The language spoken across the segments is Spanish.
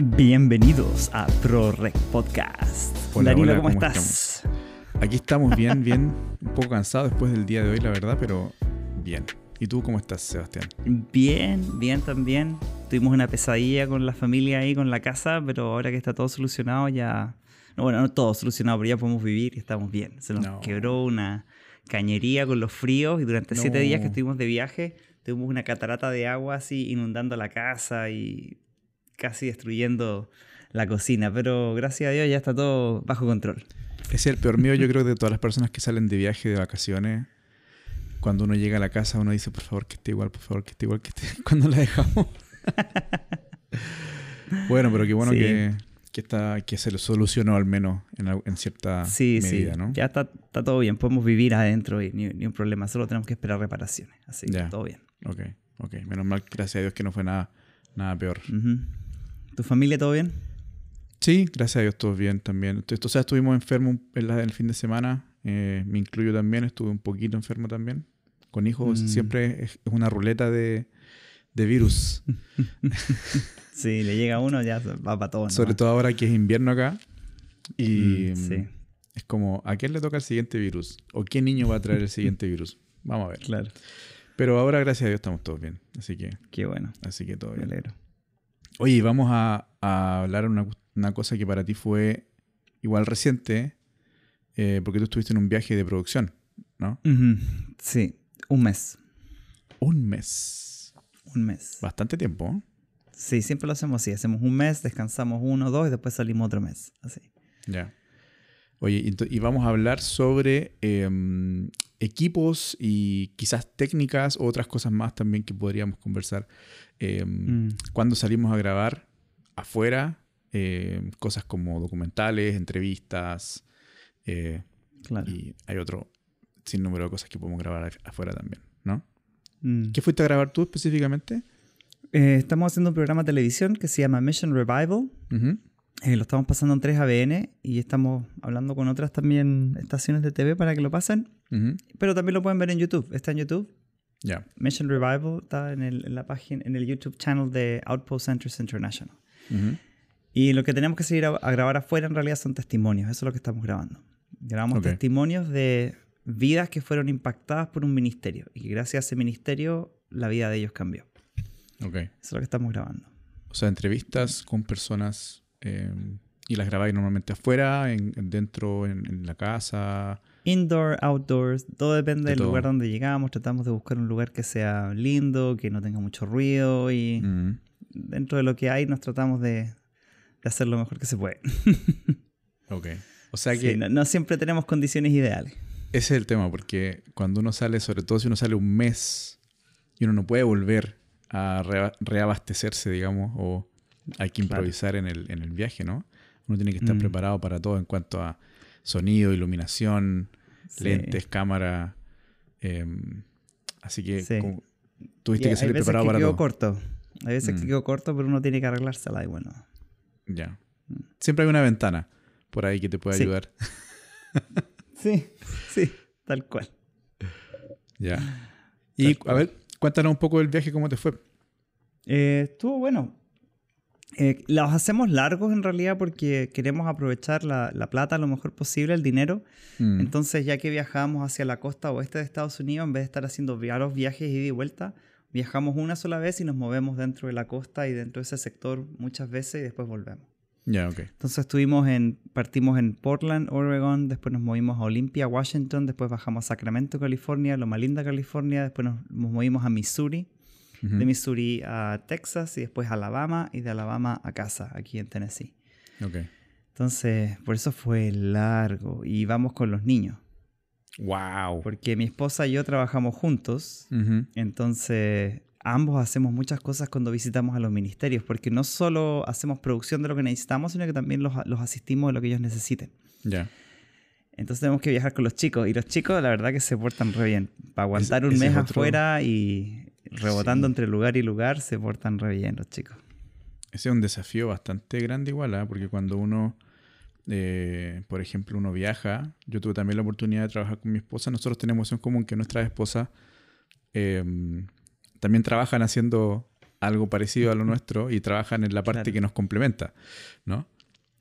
Bienvenidos a ProRec Podcast. Hola, Danilo, hola, ¿cómo, ¿cómo estás? Aquí estamos bien, bien, un poco cansados después del día de hoy, la verdad, pero bien. ¿Y tú cómo estás, Sebastián? Bien, bien también. Tuvimos una pesadilla con la familia ahí, con la casa, pero ahora que está todo solucionado ya... No, bueno, no todo solucionado, pero ya podemos vivir y estamos bien. Se nos No. quebró una cañería con los fríos y durante siete días que estuvimos de viaje tuvimos una catarata de agua así inundando la casa y casi destruyendo la cocina. Pero gracias a Dios ya está todo bajo control. Es el peor miedo, yo creo, de todas las personas que salen de viaje, de vacaciones. Cuando uno llega a la casa, uno dice, por favor, que esté igual, por favor, que esté igual, que esté... Cuando la dejamos. bueno, pero qué bueno Sí. que, que, está, que se lo solucionó al menos en, en cierta Sí, medida, sí. ¿no? Ya está, está todo bien. Podemos vivir adentro y ni, ni un problema. Solo tenemos que esperar reparaciones. Así que Ya. todo bien. Ok, ok. Menos mal, gracias a Dios que no fue nada, nada peor. Ujú. ¿Tu familia todo bien? Sí, gracias a Dios, todo bien también. O sea, estuvimos enfermos en la- el fin de semana. eh, me incluyo también, estuve un poquito enfermo también. Con hijos Mm. siempre es, una ruleta de, de virus. Si le llega uno, ya va para todo. Sobre nomás. todo ahora que es invierno acá. Y Mm, sí, es como, ¿a quién le toca el siguiente virus? ¿O qué niño va a traer el siguiente virus? Vamos a ver. claro. Pero ahora, gracias a Dios, estamos todos bien. Así que, Qué bueno. así que todo Me bien. alegro. Oye, vamos a, a hablar una, una cosa que para ti fue igual reciente, eh, porque tú estuviste en un viaje de producción, ¿no? Sí, un mes. Un mes. Un mes. Bastante tiempo. ¿eh? Sí, siempre lo hacemos así. Hacemos un mes, descansamos uno, dos y después salimos otro mes. Así. Ya. Oye, y vamos a hablar sobre em, equipos y quizás técnicas o otras cosas más también que podríamos conversar. Em, Mm. Cuando salimos a grabar afuera, em, cosas como documentales, entrevistas, eh, Claro. y hay otro sinnúmero de cosas que podemos grabar af- afuera también, ¿no? Mm. ¿Qué fuiste a grabar tú específicamente? Eh, estamos haciendo un programa de televisión que se llama Mission Revival. Ujú. Eh, lo estamos pasando en 3 ABN y estamos hablando con otras también estaciones de TV para que lo pasen. Ujú. Pero también lo pueden ver en YouTube. Está en YouTube. Ya. Mission Revival está en, el, en la página, en el YouTube channel de Outpost Centers International. Ujú. Y lo que tenemos que seguir a, a grabar afuera en realidad son testimonios. Eso es lo que estamos grabando. Grabamos Ok. testimonios de vidas que fueron impactadas por un ministerio y que gracias a ese ministerio la vida de ellos cambió. Ok. Eso es lo que estamos grabando. O sea, entrevistas con personas eh, y las grabáis normalmente afuera, en, en- dentro, en, en la casa. Indoor, outdoors, todo depende De del todo. lugar donde llegamos. Tratamos de buscar un lugar que sea lindo, que no tenga mucho ruido y Mm. dentro de lo que hay nos tratamos de, de hacer lo mejor que se puede. Ok. O sea que Sí, no, no siempre tenemos condiciones ideales. ese es el tema, porque cuando uno sale, sobre todo si uno sale un mes y uno no puede volver a rea- reabastecerse, digamos, o hay que Claro. improvisar en, el, en el viaje, ¿no? Uno tiene que estar Mm. preparado para todo en cuanto a sonido, iluminación, Sí. lentes, cámara. eh, así que Sí. como- tuviste Y que salir preparado que para todo. corto. Hay veces que Mm. quedó corto, pero uno tiene que arreglársela y bueno. Ya. Mm. Siempre hay una ventana por ahí que te puede ayudar. Sí, sí, tal cual. Ya. Y cual. a ver, cuéntanos un poco del viaje, cómo te fue. Eh, estuvo bueno. Eh, los hacemos largos en realidad porque queremos aprovechar la, la plata lo mejor posible, el dinero. Mm. Entonces, ya que viajamos hacia la costa oeste de Estados Unidos, en vez de estar haciendo varios viajes ida y vuelta, viajamos una sola vez y nos movemos dentro de la costa y dentro de ese sector muchas veces y después volvemos. Ya, ok. Entonces estuvimos en, partimos en Portland, Oregon, después nos movimos a Olympia, Washington, después bajamos a Sacramento, California, Loma Linda, California, después nos, nos movimos a Missouri, De Missouri a Texas y después a Alabama y de Alabama a casa, aquí en Tennessee. Ok. Entonces, por eso fue largo y vamos con los niños, Wow. porque mi esposa y yo trabajamos juntos, entonces ambos hacemos muchas cosas cuando visitamos a los ministerios, porque no solo hacemos producción de lo que necesitamos, sino que también los, los asistimos de lo que ellos necesiten. Ya. Entonces tenemos que viajar con los chicos. Y los chicos, la verdad, que se portan re bien. Para aguantar un mes otro- afuera y rebotando Sí. entre lugar y lugar, se portan re bien los chicos. Ese es un desafío bastante grande igual, ¿ah? porque cuando uno, eh, por ejemplo, uno viaja, yo tuve también la oportunidad de trabajar con mi esposa, nosotros tenemos en común que nuestras esposas eh, también trabajan haciendo algo parecido a lo nuestro y trabajan en la parte que nos complementa, ¿no?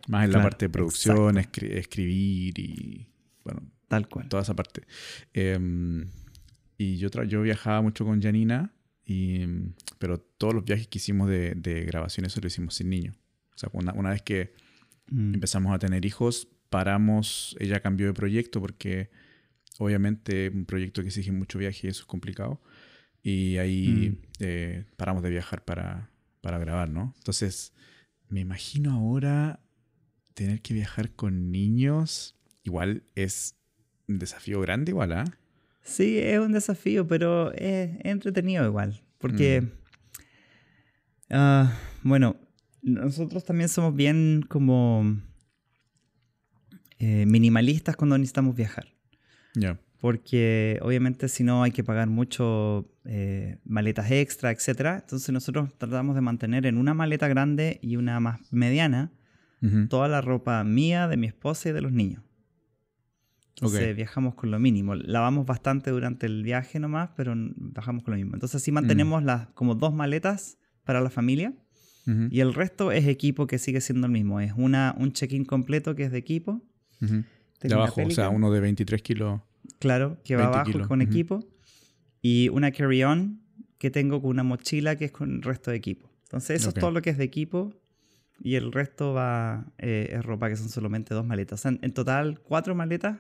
Más en la parte de producción, escribir y, bueno, tal cual. Toda esa parte. Em, y yo, yo viajaba mucho con Janina, y, pero todos los viajes que hicimos de, de grabación, eso lo hicimos sin niños. O sea, una, una vez que mm. empezamos a tener hijos, paramos, ella cambió de proyecto porque obviamente un proyecto que exige mucho viaje y eso es complicado. Y ahí mm. eh, paramos de viajar para, para grabar, ¿no? Entonces, me imagino ahora tener que viajar con niños, igual es un desafío grande, igual, ¿ah? Sí, es un desafío, pero es, entretenido igual. Porque, mm. ah, bueno, nosotros también somos bien como eh, minimalistas cuando necesitamos viajar. Ya porque obviamente si no hay que pagar mucho eh, maletas extra, etc. Entonces nosotros tratamos de mantener en una maleta grande y una más mediana toda la ropa mía, de mi esposa y de los niños. Entonces viajamos con lo mínimo. Lavamos bastante durante el viaje nomás, pero bajamos con lo mismo. Entonces así mantenemos mm. las como dos maletas para la familia y el resto es equipo que sigue siendo el mismo. Es una, un check-in completo que es de equipo. De abajo, o sea, uno de 23 kilos. Claro, que va abajo con equipo. Y una carry-on que tengo con una mochila que es con el resto de equipo. Entonces, eso es todo lo que es de equipo. Y el resto va eh, es ropa que son solamente dos maletas. en total, cuatro maletas.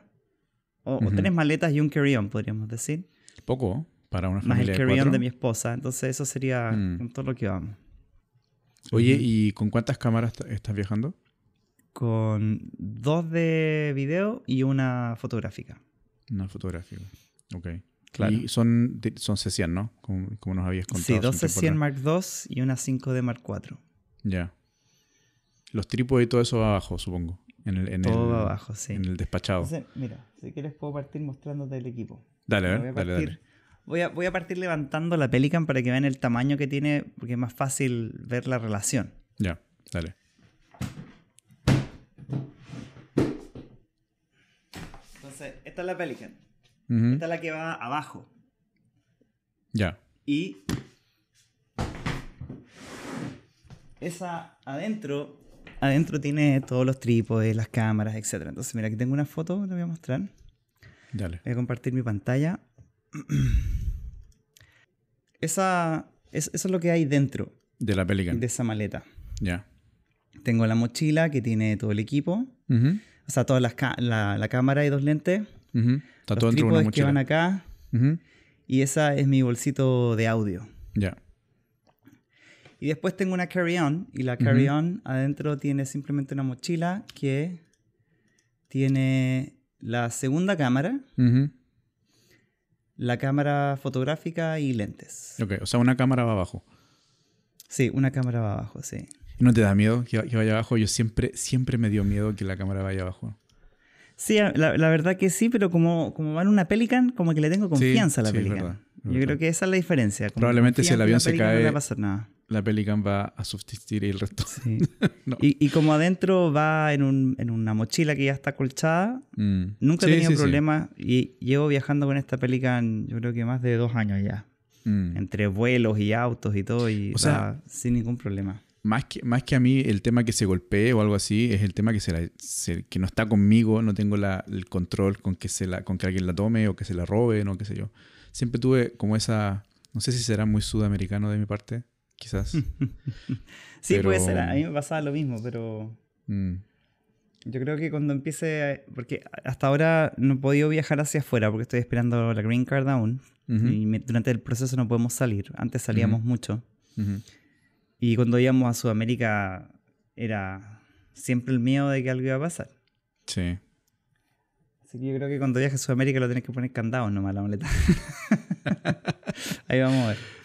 O, tres maletas y un carry-on, podríamos decir. Poco para una familia. Más el carry-on de, mi esposa. Entonces, eso sería mm. con todo lo que vamos. Oye, ¿y con cuántas cámaras estás viajando? Con dos de video y una fotográfica. Una fotografía. Ok. Claro. Y son, son C100, ¿no? Como, nos habías contado. Sí, dos C100 Mark II y una 5D Mark IV. Ya. Los trípodes y todo eso va abajo, supongo. En el, en todo va abajo, sí. En el despachado. mira, si quieres puedo partir mostrándote el equipo. Dale, a ver, dale, dale. Voy a, voy a partir levantando la Pelican para que vean el tamaño que tiene, porque es más fácil ver la relación. Ya, dale. esta es la Pelican. Esta es la que va abajo. Ya. Y esa adentro, adentro tiene todos los trípodes, las cámaras, etc. Entonces, mira, aquí tengo una foto que te voy a mostrar. Dale. Voy a compartir mi pantalla. Esa, eso es lo que hay dentro. De la Pelican. De esa maleta. Ya. Tengo la mochila que tiene todo el equipo. O sea, toda la, la, cámara y dos lentes. Está todo dentro de una que van acá. Y esa es mi bolsito de audio. Ya. Y después tengo una carry-on. Y la carry-on adentro tiene simplemente una mochila que tiene la segunda cámara, la cámara fotográfica y lentes. Ok, o sea, una cámara va abajo. Sí, una cámara va abajo, sí. ¿No te da miedo que, vaya abajo? Yo siempre, siempre me dio miedo que la cámara vaya abajo. Sí, la, verdad que sí, pero como, como va en una Pelican, como que le tengo confianza a la Pelican. Yo creo que esa es la diferencia. Probablemente si el avión se cae, no va a pasar nada. La Pelican va a subsistir y el resto. Sí. y, como adentro va en, un, en, una mochila que ya está colchada, mm. nunca he tenido problemas y llevo viajando con esta Pelican yo creo que más de dos años ya. Mm. Entre vuelos y autos y todo, y o sea, sin ningún problema más que, más que a mí el tema que se golpee o algo así, es el tema que, se, que no está conmigo, no tengo el control con que, se la, con que alguien la tome o que se la robe, no qué sé yo. Siempre tuve como esa, no sé si será muy sudamericano de mi parte, quizás. sí, puede ser, a mí me pasaba lo mismo, pero... Mm. Yo creo que cuando empiece, porque hasta ahora no he podido viajar hacia afuera porque estoy esperando la green card aún y durante el proceso no podemos salir. Antes salíamos mucho. Y cuando íbamos a Sudamérica era siempre el miedo de que algo iba a pasar. Sí. Así que yo creo que cuando viajes a Sudamérica lo tenés que poner candado nomás la maleta. Ahí vamos a ver.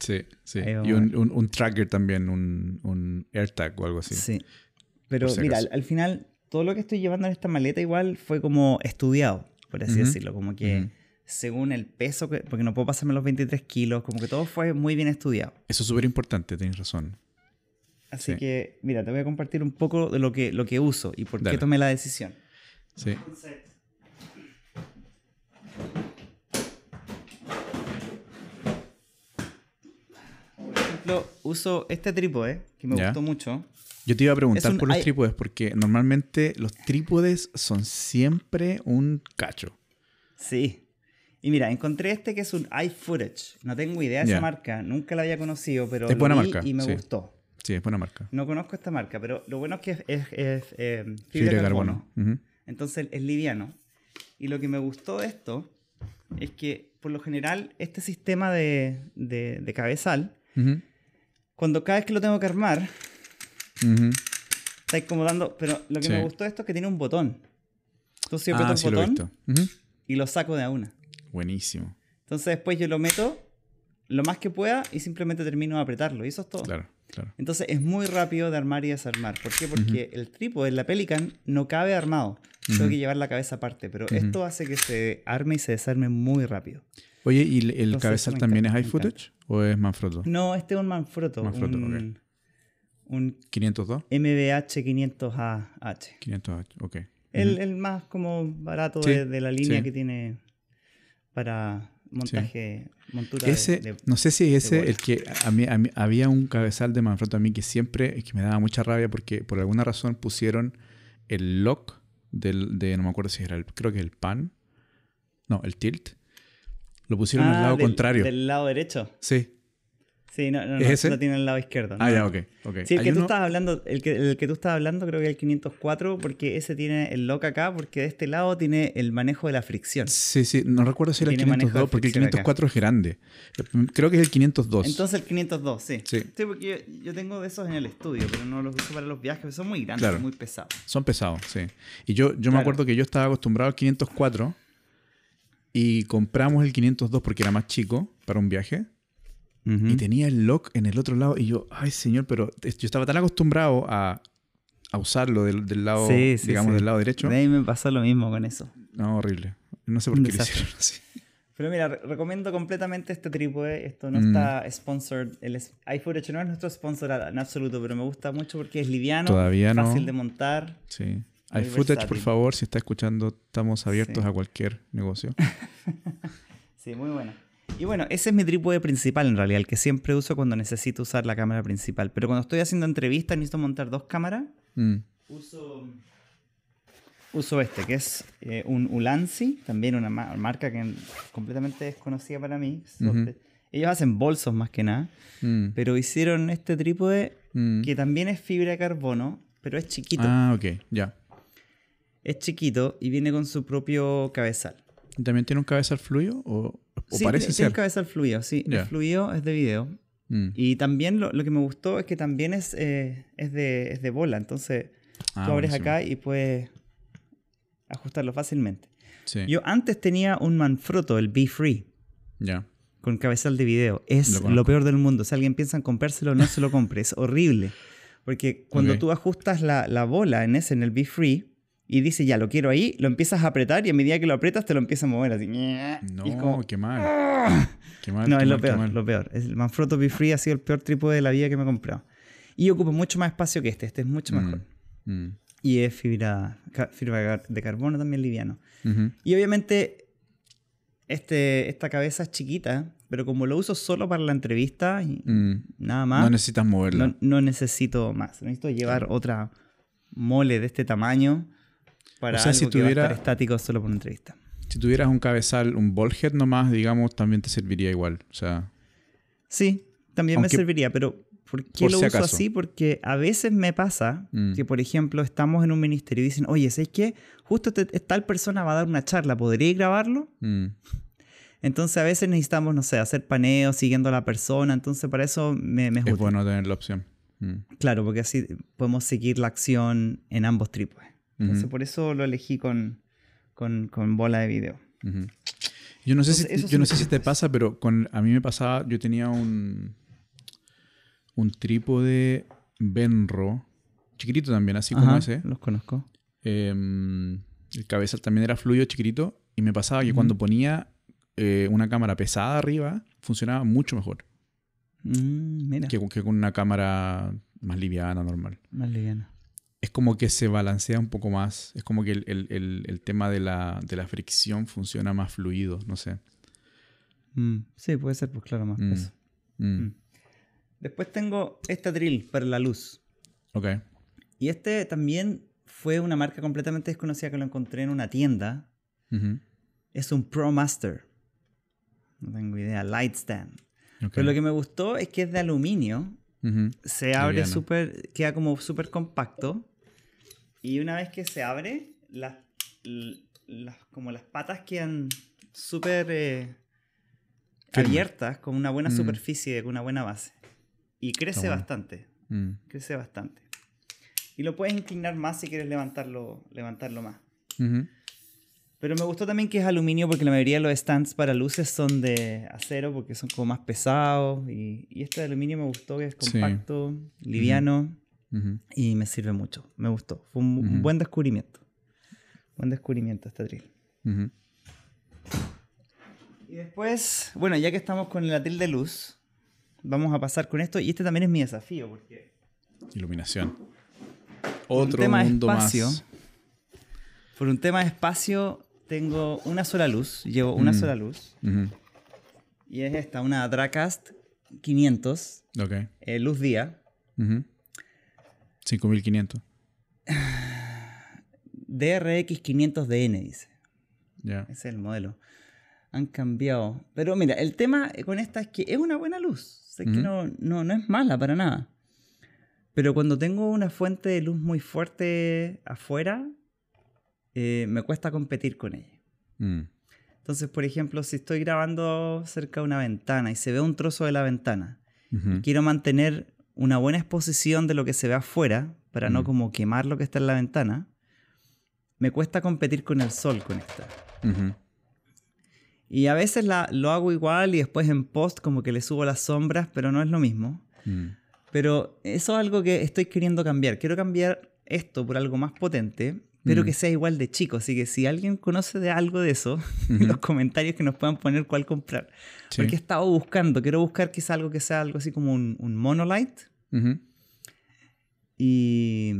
Sí, sí. Y un, tracker también, un, un AirTag o algo así. Sí. Pero mira, al, final todo lo que estoy llevando en esta maleta igual fue como estudiado, por así decirlo. Como que según el peso, que, porque no puedo pasarme los 23 kilos, como que todo fue muy bien estudiado. Eso es súper importante, tienes razón. Así que, mira, te voy a compartir un poco de lo que, lo que uso y por qué tomé la decisión. Sí. por ejemplo, uso este trípode que me gustó mucho. Yo te iba a preguntar por los trípodes porque normalmente los trípodes son siempre un cacho. Sí. Y mira, encontré este que es un iFootage. No tengo idea de esa marca, nunca la había conocido, pero es buena marca. y me gustó. Sí, es buena marca. No conozco esta marca, pero lo bueno es que es, eh, fibra, de carbono. Entonces es liviano. Y lo que me gustó de esto es que, por lo general, este sistema de, de, cabezal, cuando cada vez que lo tengo que armar, está incomodando. Pero lo que me gustó de esto es que tiene un botón. Entonces yo aprieto ah, el botón y lo saco de a una. Buenísimo. Entonces después yo lo meto lo más que pueda y simplemente termino de apretarlo. Y eso es todo. Claro, claro. Entonces es muy rápido de armar y desarmar. ¿Por qué? Porque el trípode, la Pelican, no cabe armado. Tengo que llevar la cabeza aparte. Pero esto hace que se arme y se desarme muy rápido. Oye, ¿y el cabezal también es high footage o es Manfrotto? No, este es un Manfrotto. Manfrotto, un, un 502. MBH 500AH. 500H, ok. El, el, más como barato de, la línea que tiene para montaje, montura ese, No sé si es ese el que a mí, había un cabezal de Manfrotto a mí que siempre que me daba mucha rabia porque por alguna razón pusieron el lock del, de, no me acuerdo si era el, creo que el pan, no, el tilt, lo pusieron al ah, lado contrario. ¿Del lado derecho? Sí. Sí, no, no, no, tiene el lado izquierdo. Ah, ya, ok. okay. Sí, el que, tú estabas hablando, el, que, el que tú estabas hablando creo que es el 504, porque ese tiene el lock acá, porque de este lado tiene el manejo de la fricción. Sí, sí, no recuerdo si era el 502, porque el 504 es grande. Creo que es el 502. Entonces el 502, sí. Sí, sí porque yo, tengo de esos en el estudio, pero no los uso para los viajes, son muy grandes, son muy pesados. Son pesados, sí. Y yo, yo me acuerdo que yo estaba acostumbrado al 504 y compramos el 502 porque era más chico para un viaje y tenía el lock en el otro lado y yo, ay señor, pero yo estaba tan acostumbrado a, a usarlo del, del lado, digamos, del lado derecho. De ahí me pasó lo mismo con eso. No, horrible. No sé por qué lo hicieron así. Pero mira, recomiendo completamente este trípode. Esto no está sponsored. El iFootage no es nuestro sponsor en absoluto, pero me gusta mucho porque es liviano, Todavía fácil de montar. Sí. iFootage, por favor, si está escuchando, estamos abiertos a cualquier negocio. sí, muy bueno. Y bueno, ese es mi trípode principal en realidad, el que siempre uso cuando necesito usar la cámara principal. Pero cuando estoy haciendo entrevistas, necesito montar dos cámaras. Mm. Uso, uso este, que es eh, un Ulanzi, también una marca que completamente desconocida para mí. Ellos hacen bolsos más que nada, mm. pero hicieron este trípode mm. que también es fibra de carbono, pero es chiquito. Ah, ok, ya. Es chiquito y viene con su propio cabezal. ¿También tiene un cabezal fluido? ¿O sí, parece tiene cabeza al fluido, sí. El fluido es de video. Mm. Y también lo, que me gustó es que también es, eh, es, de, es, de, bola. Entonces ah, tú abres acá y puedes ajustarlo fácilmente. Yo antes tenía un Manfrotto, el Be Free. Ya. Con cabezal de video. Es lo, peor del mundo. Si alguien piensa en comprárselo, no se lo compre. Es horrible. Porque cuando tú ajustas la, la, bola en ese, en el Be Free, y dice, ya, lo quiero ahí, lo empiezas a apretar y a medida que lo aprietas te lo empieza a mover así. No, qué mal. Qué mal. No, es lo peor, lo peor. El Manfrotto Be Free ha sido el peor trípode de la vida que me he comprado. Y ocupa mucho más espacio que este, este es mucho mm, mejor. Mm. Y es fibra, fibra de carbono también liviano. Y obviamente este, esta cabeza es chiquita, pero como lo uso solo para la entrevista y mm. nada más. No necesitas moverla. No, necesito más. Necesito llevar otra mole de este tamaño para o si tuviera, estático solo por una entrevista. Si tuvieras un cabezal, un ballhead nomás, digamos, también te serviría igual. O sea. Sí, también me serviría, pero ¿por qué lo uso así? Porque a veces me pasa mm. que, por ejemplo, estamos en un ministerio y dicen, oye, ¿sabes qué? Justo tal persona va a dar una charla, ¿podría grabarlo? Mm. Entonces a veces necesitamos, no sé, hacer paneo siguiendo a la persona. Entonces para eso me, me es, bueno tener la opción. Mm. Claro, porque así podemos seguir la acción en ambos trípodes. Entonces, por eso lo elegí con, con, con bola de video. Yo no sé, si, yo no sé si te pasa, pero con, a mí me pasaba, yo tenía un, un trípode Benro, chiquitito también, así como ese. Los conozco. Em, el cabezal también era fluido, chiquitito, y me pasaba que cuando ponía eh, una cámara pesada arriba, funcionaba mucho mejor. Mm, mira. Que, que, con una cámara más liviana, normal. Más liviana es como que se balancea un poco más. Es como que el, tema de la, fricción funciona más fluido, no sé. Mm, sí, puede ser, pues claro, más mm, peso. Mm. Después tengo este drill para la luz. Ok. Y este también fue una marca completamente desconocida que lo encontré en una tienda. Es un Pro Master. No tengo idea. Light stand. Pero lo que me gustó es que es de aluminio. Se abre súper, queda como súper compacto. Y una vez que se abre, las, como las patas quedan súper eh, abiertas, con una buena mm. superficie, con una buena base. Y crece bastante. Mm. Crece bastante. Y lo puedes inclinar más si quieres levantarlo, levantarlo más. Pero me gustó también que es aluminio porque la mayoría de los stands para luces son de acero porque son como más pesados. Y, este de aluminio me gustó que es compacto, liviano y me sirve mucho. Me gustó. Fue un, buen descubrimiento. Buen descubrimiento este drill. Y después, bueno, ya que estamos con el atril de luz, vamos a pasar con esto. Y este también es mi desafío porque... Iluminación. Otro tema mundo espacio, más. Por un tema de espacio, tengo una sola luz. Llevo una sola luz. Y es esta, una Dracast 500. Ok. Eh, luz día. 5500. DRX 500DN, dice. Ya. Ese es el modelo. Han cambiado. Pero mira, el tema con esta es que es una buena luz. Sé que no, no, no es mala para nada. Pero cuando tengo una fuente de luz muy fuerte afuera, eh, me cuesta competir con ella. Mm. Entonces, por ejemplo, si estoy grabando cerca de una ventana y se ve un trozo de la ventana, quiero mantener una buena exposición de lo que se ve afuera para no mm. como quemar lo que está en la ventana, me cuesta competir con el sol con esta. Y a veces la, lo hago igual y después en post como que le subo las sombras, pero no es lo mismo. Mm. Pero eso es algo que estoy queriendo cambiar. Quiero cambiar esto por algo más potente, pero que mm. sea igual de chico. Así que si alguien conoce de algo de eso, en los comentarios que nos puedan poner cuál comprar. Porque he estado buscando, quiero buscar quizá algo que sea algo así como un, un monolight. Y...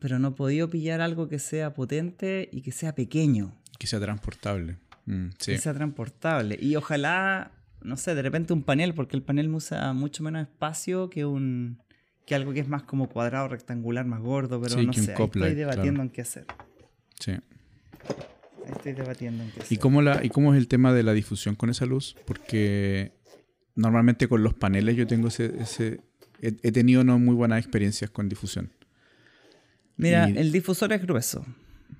Pero no he podido pillar algo que sea potente y que sea pequeño. Que sea transportable. Mm, que sea transportable. Y ojalá no sé, de repente un panel, porque el panel usa mucho menos espacio que un que algo que es más como cuadrado, rectangular, más gordo, pero no sé, estoy debatiendo en qué hacer. Sí. estoy debatiendo en qué hacer. ¿Y cómo, la, ¿Y cómo es el tema de la difusión con esa luz? Porque normalmente con los paneles yo tengo ese... ese he, tenido no muy buenas experiencias con difusión. Mira, el difusor es grueso.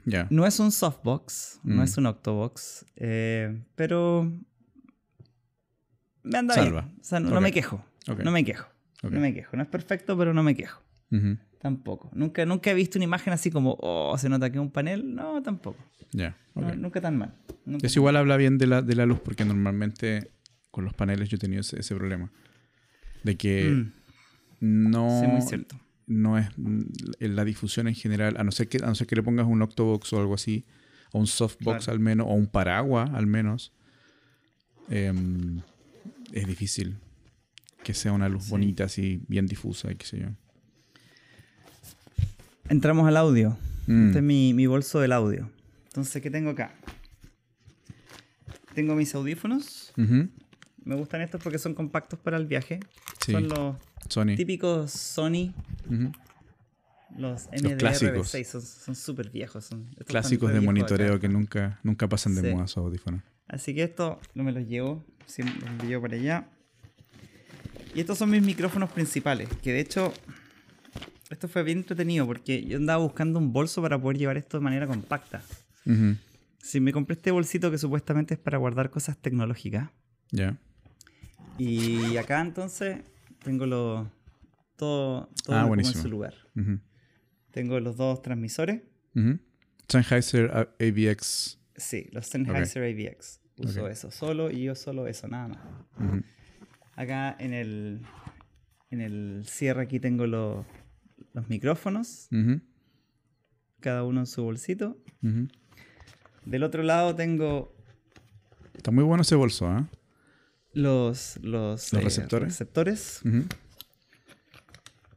Ya. No es un softbox, no mm. es un octobox, eh, pero me anda bien. O sea, no, me quejo. No me quejo. No me quejo. No es perfecto, pero no me quejo. Tampoco. Nunca, nunca he visto una imagen así como, oh, se nota que es un panel. No, tampoco. Ya. nunca tan mal. es igual habla bien de la, de la luz, porque normalmente con los paneles yo he tenido ese, problema. De que mm. no. Sí, muy cierto. No es la difusión en general, a no ser que, a no ser que le pongas un octobox o algo así, o un softbox al menos, o un paraguas al menos. Eh, es difícil que sea una luz bonita, así, bien difusa y qué sé yo. Entramos al audio. Mm. Este es mi, bolso del audio. Entonces, ¿qué tengo acá? Tengo mis audífonos. Me gustan estos porque son compactos para el viaje. Son los típicos Sony. Los MDR6 son súper viejos. Son, clásicos de monitoreo que nunca, nunca pasan de moda esos audífonos. Así que esto no me los llevo siempre los llevo para allá. Y estos son mis micrófonos principales, que de hecho esto fue bien entretenido porque yo andaba buscando un bolso para poder llevar esto de manera compacta. Si me compré este bolsito que supuestamente es para guardar cosas tecnológicas. Ya. Y acá entonces tengo lo, todo, todo ah, en su lugar. Tengo los dos transmisores. Sennheiser AVX. Sí, los Sennheiser AVX uso eso solo y yo solo eso, nada más. Acá en el, en el cierre aquí tengo los micrófonos, cada uno en su bolsito. Del otro lado tengo... Está muy bueno ese bolso, ¿eh? Los, los, eh, receptores. receptores.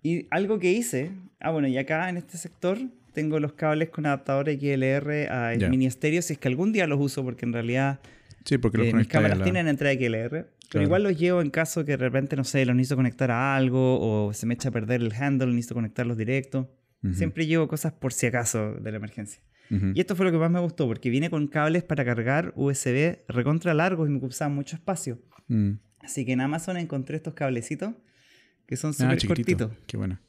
Y algo que hice, ah bueno, y acá en este sector tengo los cables con adaptadores XLR a mini estéreo, si es que algún día los uso, porque en realidad Sí, porque los eh, Mis cámaras tienen entrada XLR. Pero igual los llevo en caso que de repente, no sé, los necesito conectar a algo o se me echa a perder el handle, necesito conectarlos directo. Siempre llevo cosas por si acaso de la emergencia. Y esto fue lo que más me gustó, porque viene con cables para cargar USB recontra largos y me ocupaban mucho espacio. Mm. Así que en Amazon encontré estos cablecitos que son súper ah, cortitos. Qué bueno.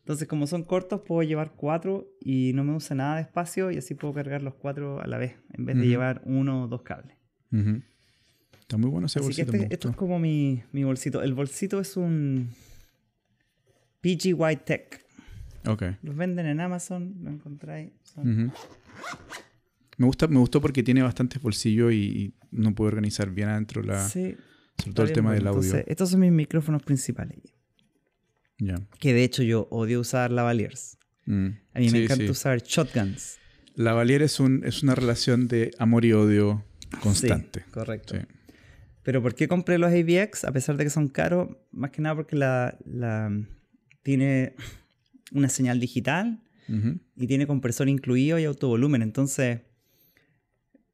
Entonces, como son cortos, puedo llevar cuatro y no me usa nada de espacio y así puedo cargar los cuatro a la vez, en vez de llevar uno o dos cables. Está muy bueno ese bolsito. Este, esto es como mi, mi, bolsito. El bolsito es un PG White Tech. Ok. Los venden en Amazon, lo encontráis. Me gusta, me gustó porque tiene bastantes bolsillos y, no puedo organizar bien adentro la. Sí. Sobre todo el tema del audio. estos son mis micrófonos principales. Ya. Que de hecho yo odio usar lavaliers. Mm. A mí me encanta usar shotguns. Lavalier es, un, es una relación de amor y odio constante. correcto. Pero ¿por qué compré los AVX? A pesar de que son caros, más que nada porque la, la tiene una señal digital y tiene compresor incluido y autovolumen. Entonces,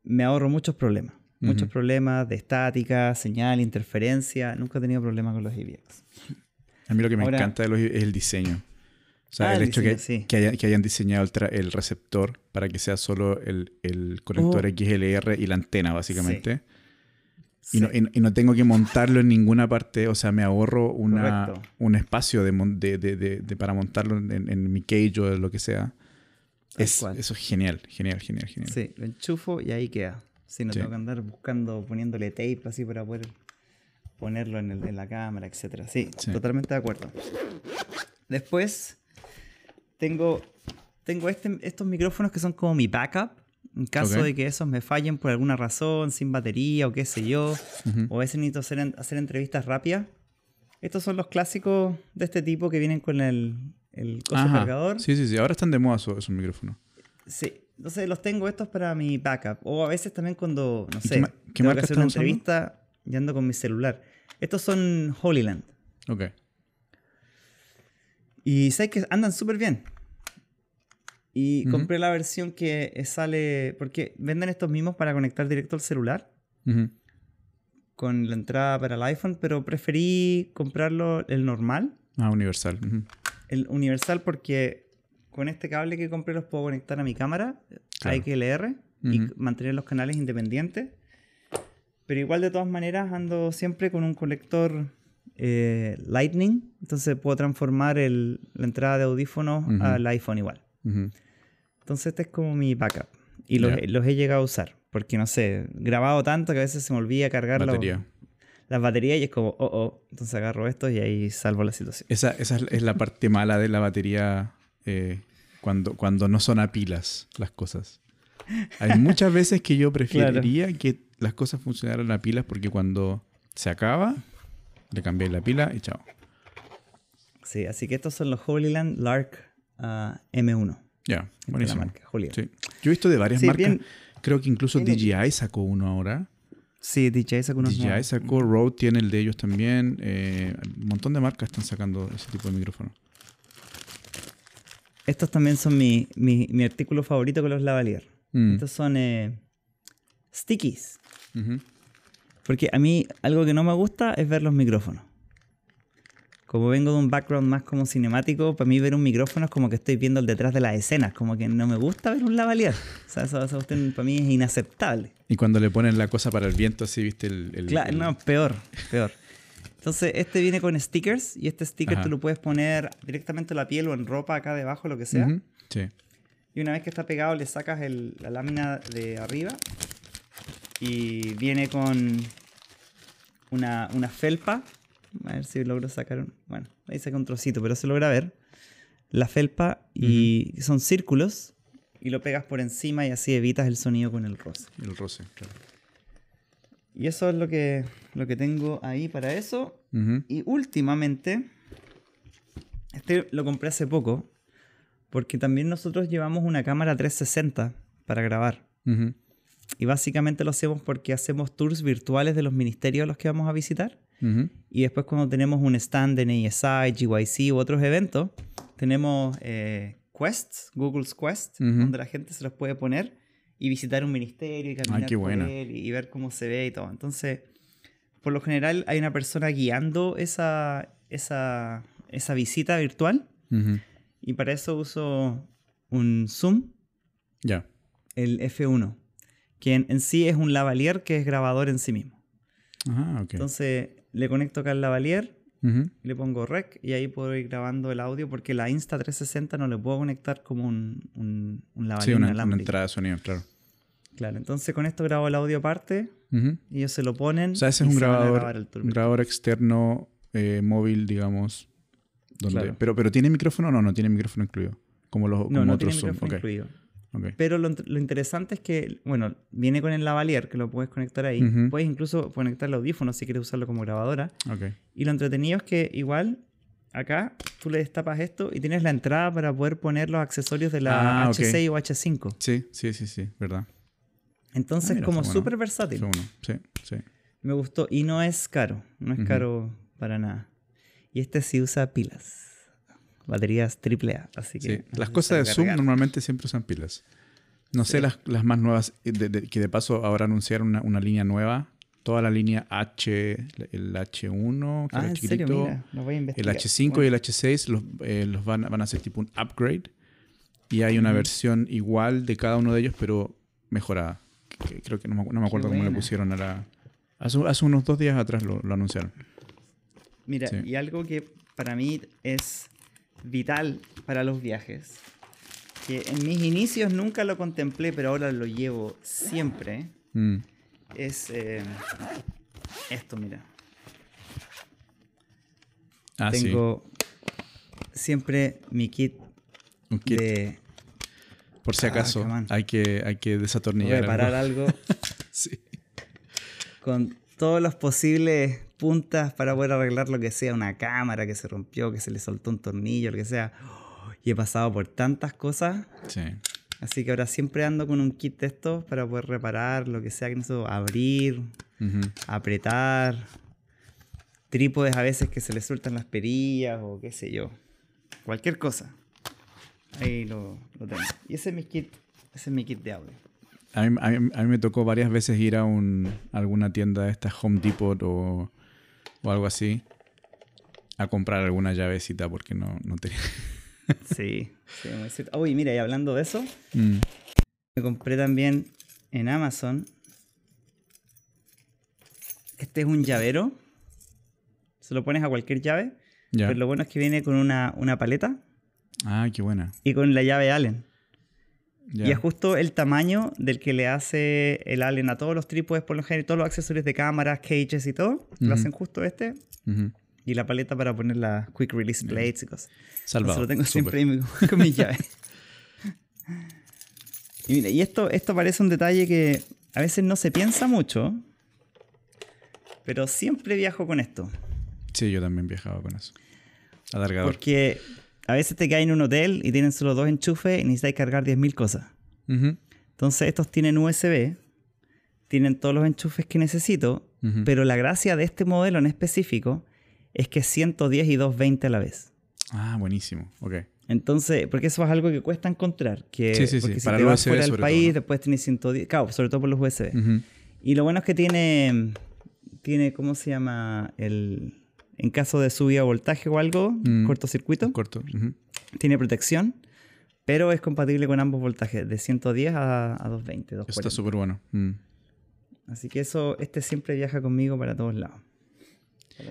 me ahorro muchos problemas. Muchos problemas de estática, señal, interferencia. Nunca he tenido problemas con los AVX. A mí lo que me encanta de los es el diseño. O sea, ah, el, hecho que, que, hayan diseñado el, receptor para que sea solo el, conector oh. XLR y la antena, básicamente. Y, no, tengo que montarlo en ninguna parte, o sea, me ahorro una, un espacio de, para montarlo en, mi cage o lo que sea. eso es genial, genial, genial, genial. Sí, lo enchufo y ahí queda. Si no tengo que andar buscando, poniéndole tape así para poder ponerlo en, en la cámara, etc. Sí, totalmente de acuerdo. Después tengo, tengo este, estos micrófonos que son como mi backup. En caso de que esos me fallen por alguna razón, sin batería o qué sé yo, o a veces necesito hacer, hacer entrevistas rápidas. Estos son los clásicos de este tipo que vienen con el, el cargador. Sí, sí, sí. Ahora están de moda esos, micrófonos. Sí. Entonces los tengo estos para mi backup. O a veces también cuando, no sé, tengo que hacer una entrevista y ando con mi celular. Estos son Holyland. Ok. Y sé que andan súper bien. Y compré la versión que sale, porque venden estos mismos para conectar directo al celular, con la entrada para el iPhone, pero preferí comprarlo el normal. Ah, universal. El universal porque con este cable que compré los puedo conectar a mi cámara, a XLR, y mantener los canales independientes. Pero igual de todas maneras ando siempre con un colector eh, Lightning, entonces puedo transformar la entrada de audífonos al iPhone igual. Entonces este es como mi backup. Y los, he llegado a usar. Porque no sé, grabado tanto que a veces se me olvida cargar las baterías y es como, oh, oh. Entonces agarro esto y ahí salvo la situación. Esa, es la parte mala de la batería eh, cuando, cuando no son a pilas las cosas. Hay muchas veces que yo preferiría que las cosas funcionaran a pilas porque cuando se acaba, le cambié la pila y chao. Sí, así que estos son los Holyland Lark ah, M1. Ya, buenísimo. Yo he visto de varias marcas. Creo que incluso DJI sacó uno ahora. Sí, DJI sacó uno. DJI sacó, Rode tiene el de ellos también. Eh, un montón de marcas están sacando ese tipo de micrófonos. Estos también son mi, mi, artículo favorito con los lavalier. Mm. Estos son eh, stickies. Porque a mí algo que no me gusta es ver los micrófonos como vengo de un background más como cinemático, para mí ver un micrófono es como que estoy viendo el detrás de las escenas, como que no me gusta ver un lavalier. O sea, eso, para mí es inaceptable. Y cuando le ponen la cosa para el viento, así, viste el... claro, no, peor, peor. Entonces, este viene con stickers y este sticker tú lo puedes poner directamente en la piel o en ropa acá debajo, lo que sea. Sí. Y una vez que está pegado, le sacas la lámina de arriba y viene con una, una felpa a ver si logro sacar un... Bueno, ahí saca un trocito, pero se logra ver. La felpa y son círculos y lo pegas por encima y así evitas el sonido con el roce. El roce, claro. Y eso es lo que, lo que tengo ahí para eso. Y últimamente, este lo compré hace poco, porque también nosotros llevamos una cámara 360 para grabar. Y básicamente lo hacemos porque hacemos tours virtuales de los ministerios a los que vamos a visitar. Y después cuando tenemos un stand en ASI, GYC u otros eventos, tenemos eh, quests, Google's Quest, donde la gente se los puede poner y visitar un ministerio y caminar por él y, ver cómo se ve y todo. Entonces, por lo general hay una persona guiando esa, esa, esa visita virtual. Y para eso uso un Zoom. Ya. El F1. Que en, sí es un lavalier que es grabador en sí mismo. Ah, ok. Entonces le conecto acá al lavalier. Le pongo rec y ahí puedo ir grabando el audio porque la Insta360 no le puedo conectar como un, un, un lavalier. Sí, una, una entrada de sonido, claro. Claro, entonces con esto grabo el audio aparte y ellos se lo ponen. O sea, ese es un grabador, grabador externo eh, móvil, digamos. Donde, pero, pero ¿tiene micrófono o no? No tiene micrófono incluido. Como los no, no otros tiene micrófono incluido. Pero lo, lo, interesante es que, bueno, viene con el lavalier que lo puedes conectar ahí. Puedes incluso conectar el audífono si quieres usarlo como grabadora. Y lo entretenido es que igual acá tú le destapas esto y tienes la entrada para poder poner los accesorios de la H6 o H5. Sí, sí, sí, sí, verdad. Entonces, ah, como súper versátil. Sí, sí. Me gustó. Y no es caro. No es caro para nada. Y este sí usa pilas. Baterías AAA. Así que. Las cosas de Zoom normalmente siempre usan pilas. No sé las, las, más nuevas, que de paso ahora anunciaron una, una, línea nueva. Toda la línea H, el H1, que ah, era chiquitito, el H5 y el H6 los, eh, los van, van, a hacer tipo un upgrade. Y hay una versión igual de cada uno de ellos, pero mejorada creo que no me, no me acuerdo cómo le pusieron a la... Hace, hace, unos dos días atrás lo, lo anunciaron. Mira, y algo que para mí es vital para los viajes, que en mis inicios nunca lo contemplé, pero ahora lo llevo siempre, mm. es eh, esto, mira. Ah, Tengo siempre mi kit, kit. de por si ah, acaso, hay, que, hay que desatornillar. Reparar algo. sí. Con todos los posibles puntas para poder arreglar lo que sea, una cámara que se rompió, que se le soltó un tornillo, lo que sea. Y he pasado por tantas cosas. Sí. Así que ahora siempre ando con un kit de estos para poder reparar lo que sea, que no abrir, apretar, trípodes a veces que se le sueltan las perillas o qué sé yo. Cualquier cosa. Ahí lo, tengo. Y ese es mi kit, ese es mi kit de audio. A mí, a, mí, me tocó varias veces ir a, un, alguna tienda de estas Home Depot o, o, algo así a comprar alguna llavecita porque no, no tenía. sí, sí Uy, mira, y hablando de eso, mm. me compré también en Amazon. Este es un llavero. Se lo pones a cualquier llave. Pero lo bueno es que viene con una, una paleta Ah, qué buena. Y con la llave Allen. Y es justo el tamaño del que le hace el Allen a todos los trípodes, por lo general, todos los accesorios de cámaras, cages y todo. Lo hacen justo este. Y la paleta para poner las quick release plates y cosas. Salvado. lo tengo siempre ahí con mi llave. y mira, y esto, esto parece un detalle que a veces no se piensa mucho, pero siempre viajo con esto. Sí, yo también viajaba con eso. Alargador. Porque a veces te caes en un hotel y tienen solo dos enchufes y necesitas cargar 10.000 cosas. Entonces estos tienen USB, tienen todos los enchufes que necesito, pero la gracia de este modelo en específico es que es 110 y 220 a la vez. Ah, buenísimo. Ok. Entonces, porque eso es algo que cuesta encontrar. Que, sí, sí, sí. si Para te vas fuera del país, después tienes 110. Claro, sobre todo por los USB. Y lo bueno es que tiene, tiene, ¿cómo se llama? El, en caso de subida de voltaje o algo, mm. cortocircuito. Corto. Tiene protección, pero es compatible con ambos voltajes, de 110 a, a 220. Está súper bueno. Mm. Así que eso, este siempre viaja conmigo para todos lados.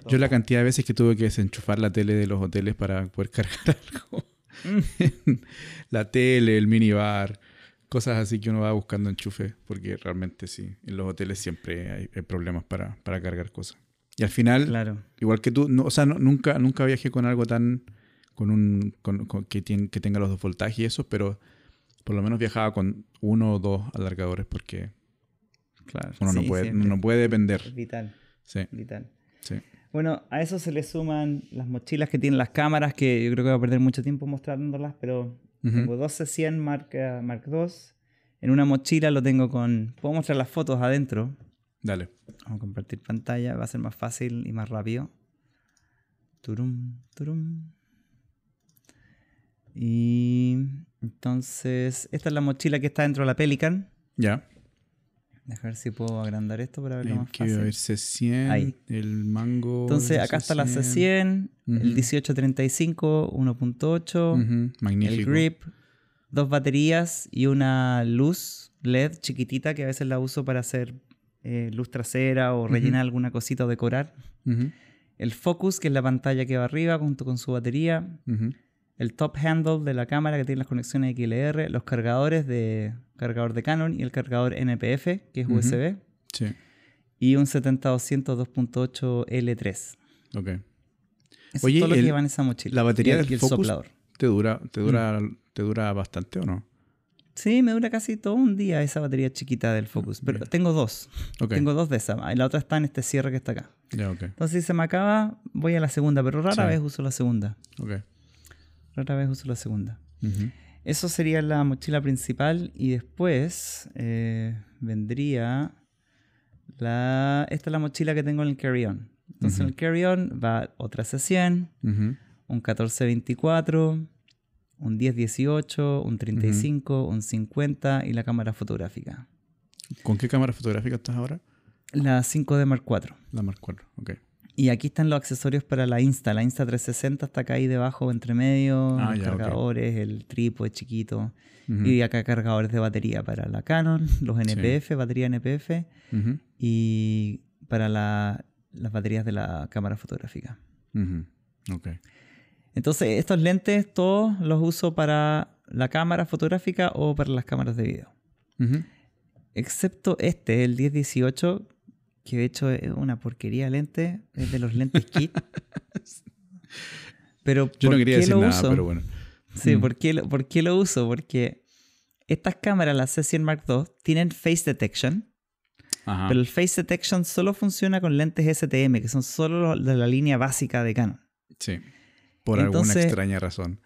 Yo la cantidad de veces que tuve que desenchufar la tele de los hoteles para poder cargar algo. Mm. la tele, el minibar, cosas así que uno va buscando enchufe, porque realmente sí, en los hoteles siempre hay, problemas para, para cargar cosas. Y al final, claro. igual que tú, no, o sea, nunca, nunca viajé con algo tan. con un. Con, que, que tenga los dos voltajes y eso, pero por lo menos viajaba con uno o dos alargadores porque. Claro, uno no, puede, no puede depender. vital. Sí. Vital. Sí. Bueno, a eso se le suman las mochilas que tienen las cámaras, que yo creo que voy a perder mucho tiempo mostrándolas, pero tengo dos C100 Mark, Mark II. En una mochila lo tengo con. Puedo mostrar las fotos adentro. Dale. Vamos a compartir pantalla, va a ser más fácil y más rápido. Turum, turum. Y entonces, esta es la mochila que está dentro de la Pelican. Ya. Deja ver si puedo agrandar esto para verlo más que fácil. ver C100, Ahí. el mango. Entonces, acá está la C100, el Ujú. 1835, 1.8, Ujú, Magnífico. el grip, dos baterías y una luz LED chiquitita que a veces la uso para hacer eh, luz trasera o rellenar alguna cosita o decorar. El focus, que es la pantalla que va arriba junto con su batería. El top handle de la cámara que tiene las conexiones XLR. Los cargadores de cargador de Canon y el cargador NPF, que es. USB. Sí, Y un 70-200 2.8 L3. ok. Eso Oye, es todo lo que lleva en esa mochila. la batería Y el- del y el Focus- soplador. ¿Te dura, te dura, Mm. te dura bastante o no? Sí, me dura casi todo un día esa batería chiquita del Focus. Pero Bien. tengo dos. Ok. Tengo dos de esas. Y la otra está en este cierre que está acá. Ok. Entonces, si se me acaba, voy a la segunda. Pero rara Sí. vez uso la segunda. Ok. Rara vez uso la segunda. Ujú. Eso sería la mochila principal. Y después eh, vendría la... Esta es la mochila que tengo en el carry-on. Entonces, en el carry-on va otra C100, Ujú. un 1424, un 1018, un 35, un 50 y la cámara fotográfica. ¿Con qué cámara fotográfica estás ahora? La 5D Mark IV. La Mark IV. Ok. Y aquí están los accesorios para la Insta. La Insta 360 está acá ahí debajo, entre medio, Ah, los ya, cargadores, el trípode chiquito. Y acá cargadores de batería para la Canon, los NPF, batería NPF y para la- las baterías de la cámara fotográfica. Ujú. Ok. Entonces, estos lentes todos los uso para la cámara fotográfica o para las cámaras de video. Excepto este, el 1018, que de hecho es una porquería de lente, es de los lentes kit. Pero Yo no ¿por quería qué decir lo nada, uso? pero bueno. Sí, Mm. ¿por qué, lo, por qué lo uso? Porque estas cámaras, las C100 Mark II, tienen face detection, Ajá. pero el face detection solo funciona con lentes STM, que son solo de la línea básica de Canon. Sí. Por alguna extraña razón.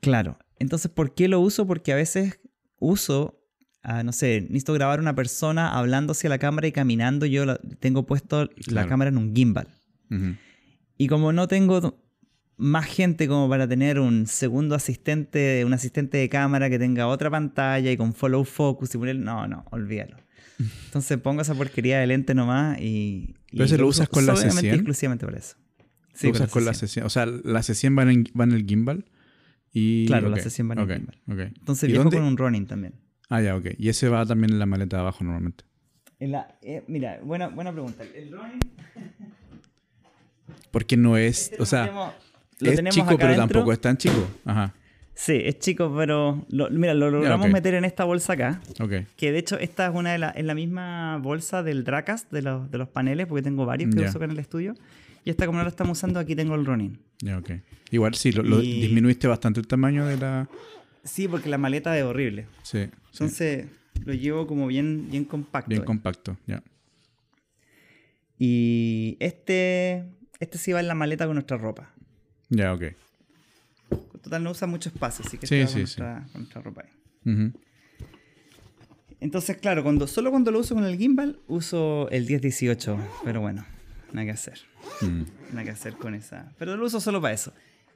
Claro. Entonces, ¿por qué lo uso? Porque a veces uso, ah, no sé, necesito grabar una persona hablando hacia la cámara y caminando. Yo la- tengo puesto la cámara en un gimbal. Y como no tengo más gente como para tener un segundo asistente, un asistente de cámara que tenga otra pantalla y con follow focus y poner... No, no, olvídalo. Entonces pongo esa porquería de lente nomás y... y ¿Pero ese lo usas con la solamente y C100? exclusivamente para eso. Usas con la C100. C100. O sea, la C100 va en, va en el gimbal. Y, Claro, la ok, C100 va en el ok, gimbal. ok. Entonces ¿Y viajo dónde? con un running también. Ah, ya, ok. Y ese va también en la maleta de abajo normalmente. En la- eh, mira, buena, buena pregunta. El running... Porque no es, este o sea, tenemos- es chico, pero adentro. tampoco es tan chico. Ajá. Sí, es chico, pero lo- mira, lo logramos ok. meter en esta bolsa acá. Ok. Que de hecho esta es una de la, es la misma bolsa del Dracast de los, de los paneles, porque tengo varios que Ya. uso acá en el estudio. Y esta como no la estamos usando, aquí tengo el Ronin. Ya, ok. Igual sí, lo, lo Y- disminuiste bastante el tamaño de la. Sí, porque la maleta es horrible. Sí. sí. Entonces lo llevo como bien, bien compacto. Bien eh. compacto, ya. y este, este sí va en la maleta con nuestra ropa. Ya, ok. Total, no usa mucho espacio, así que Sí, con, sí, nuestra, con nuestra ropa ahí. Entonces, claro, cuando, solo cuando lo uso con el gimbal, uso el 1018. Pero bueno, nada que hacer. Mm. Nada que hacer con esa. Pero lo uso solo para eso.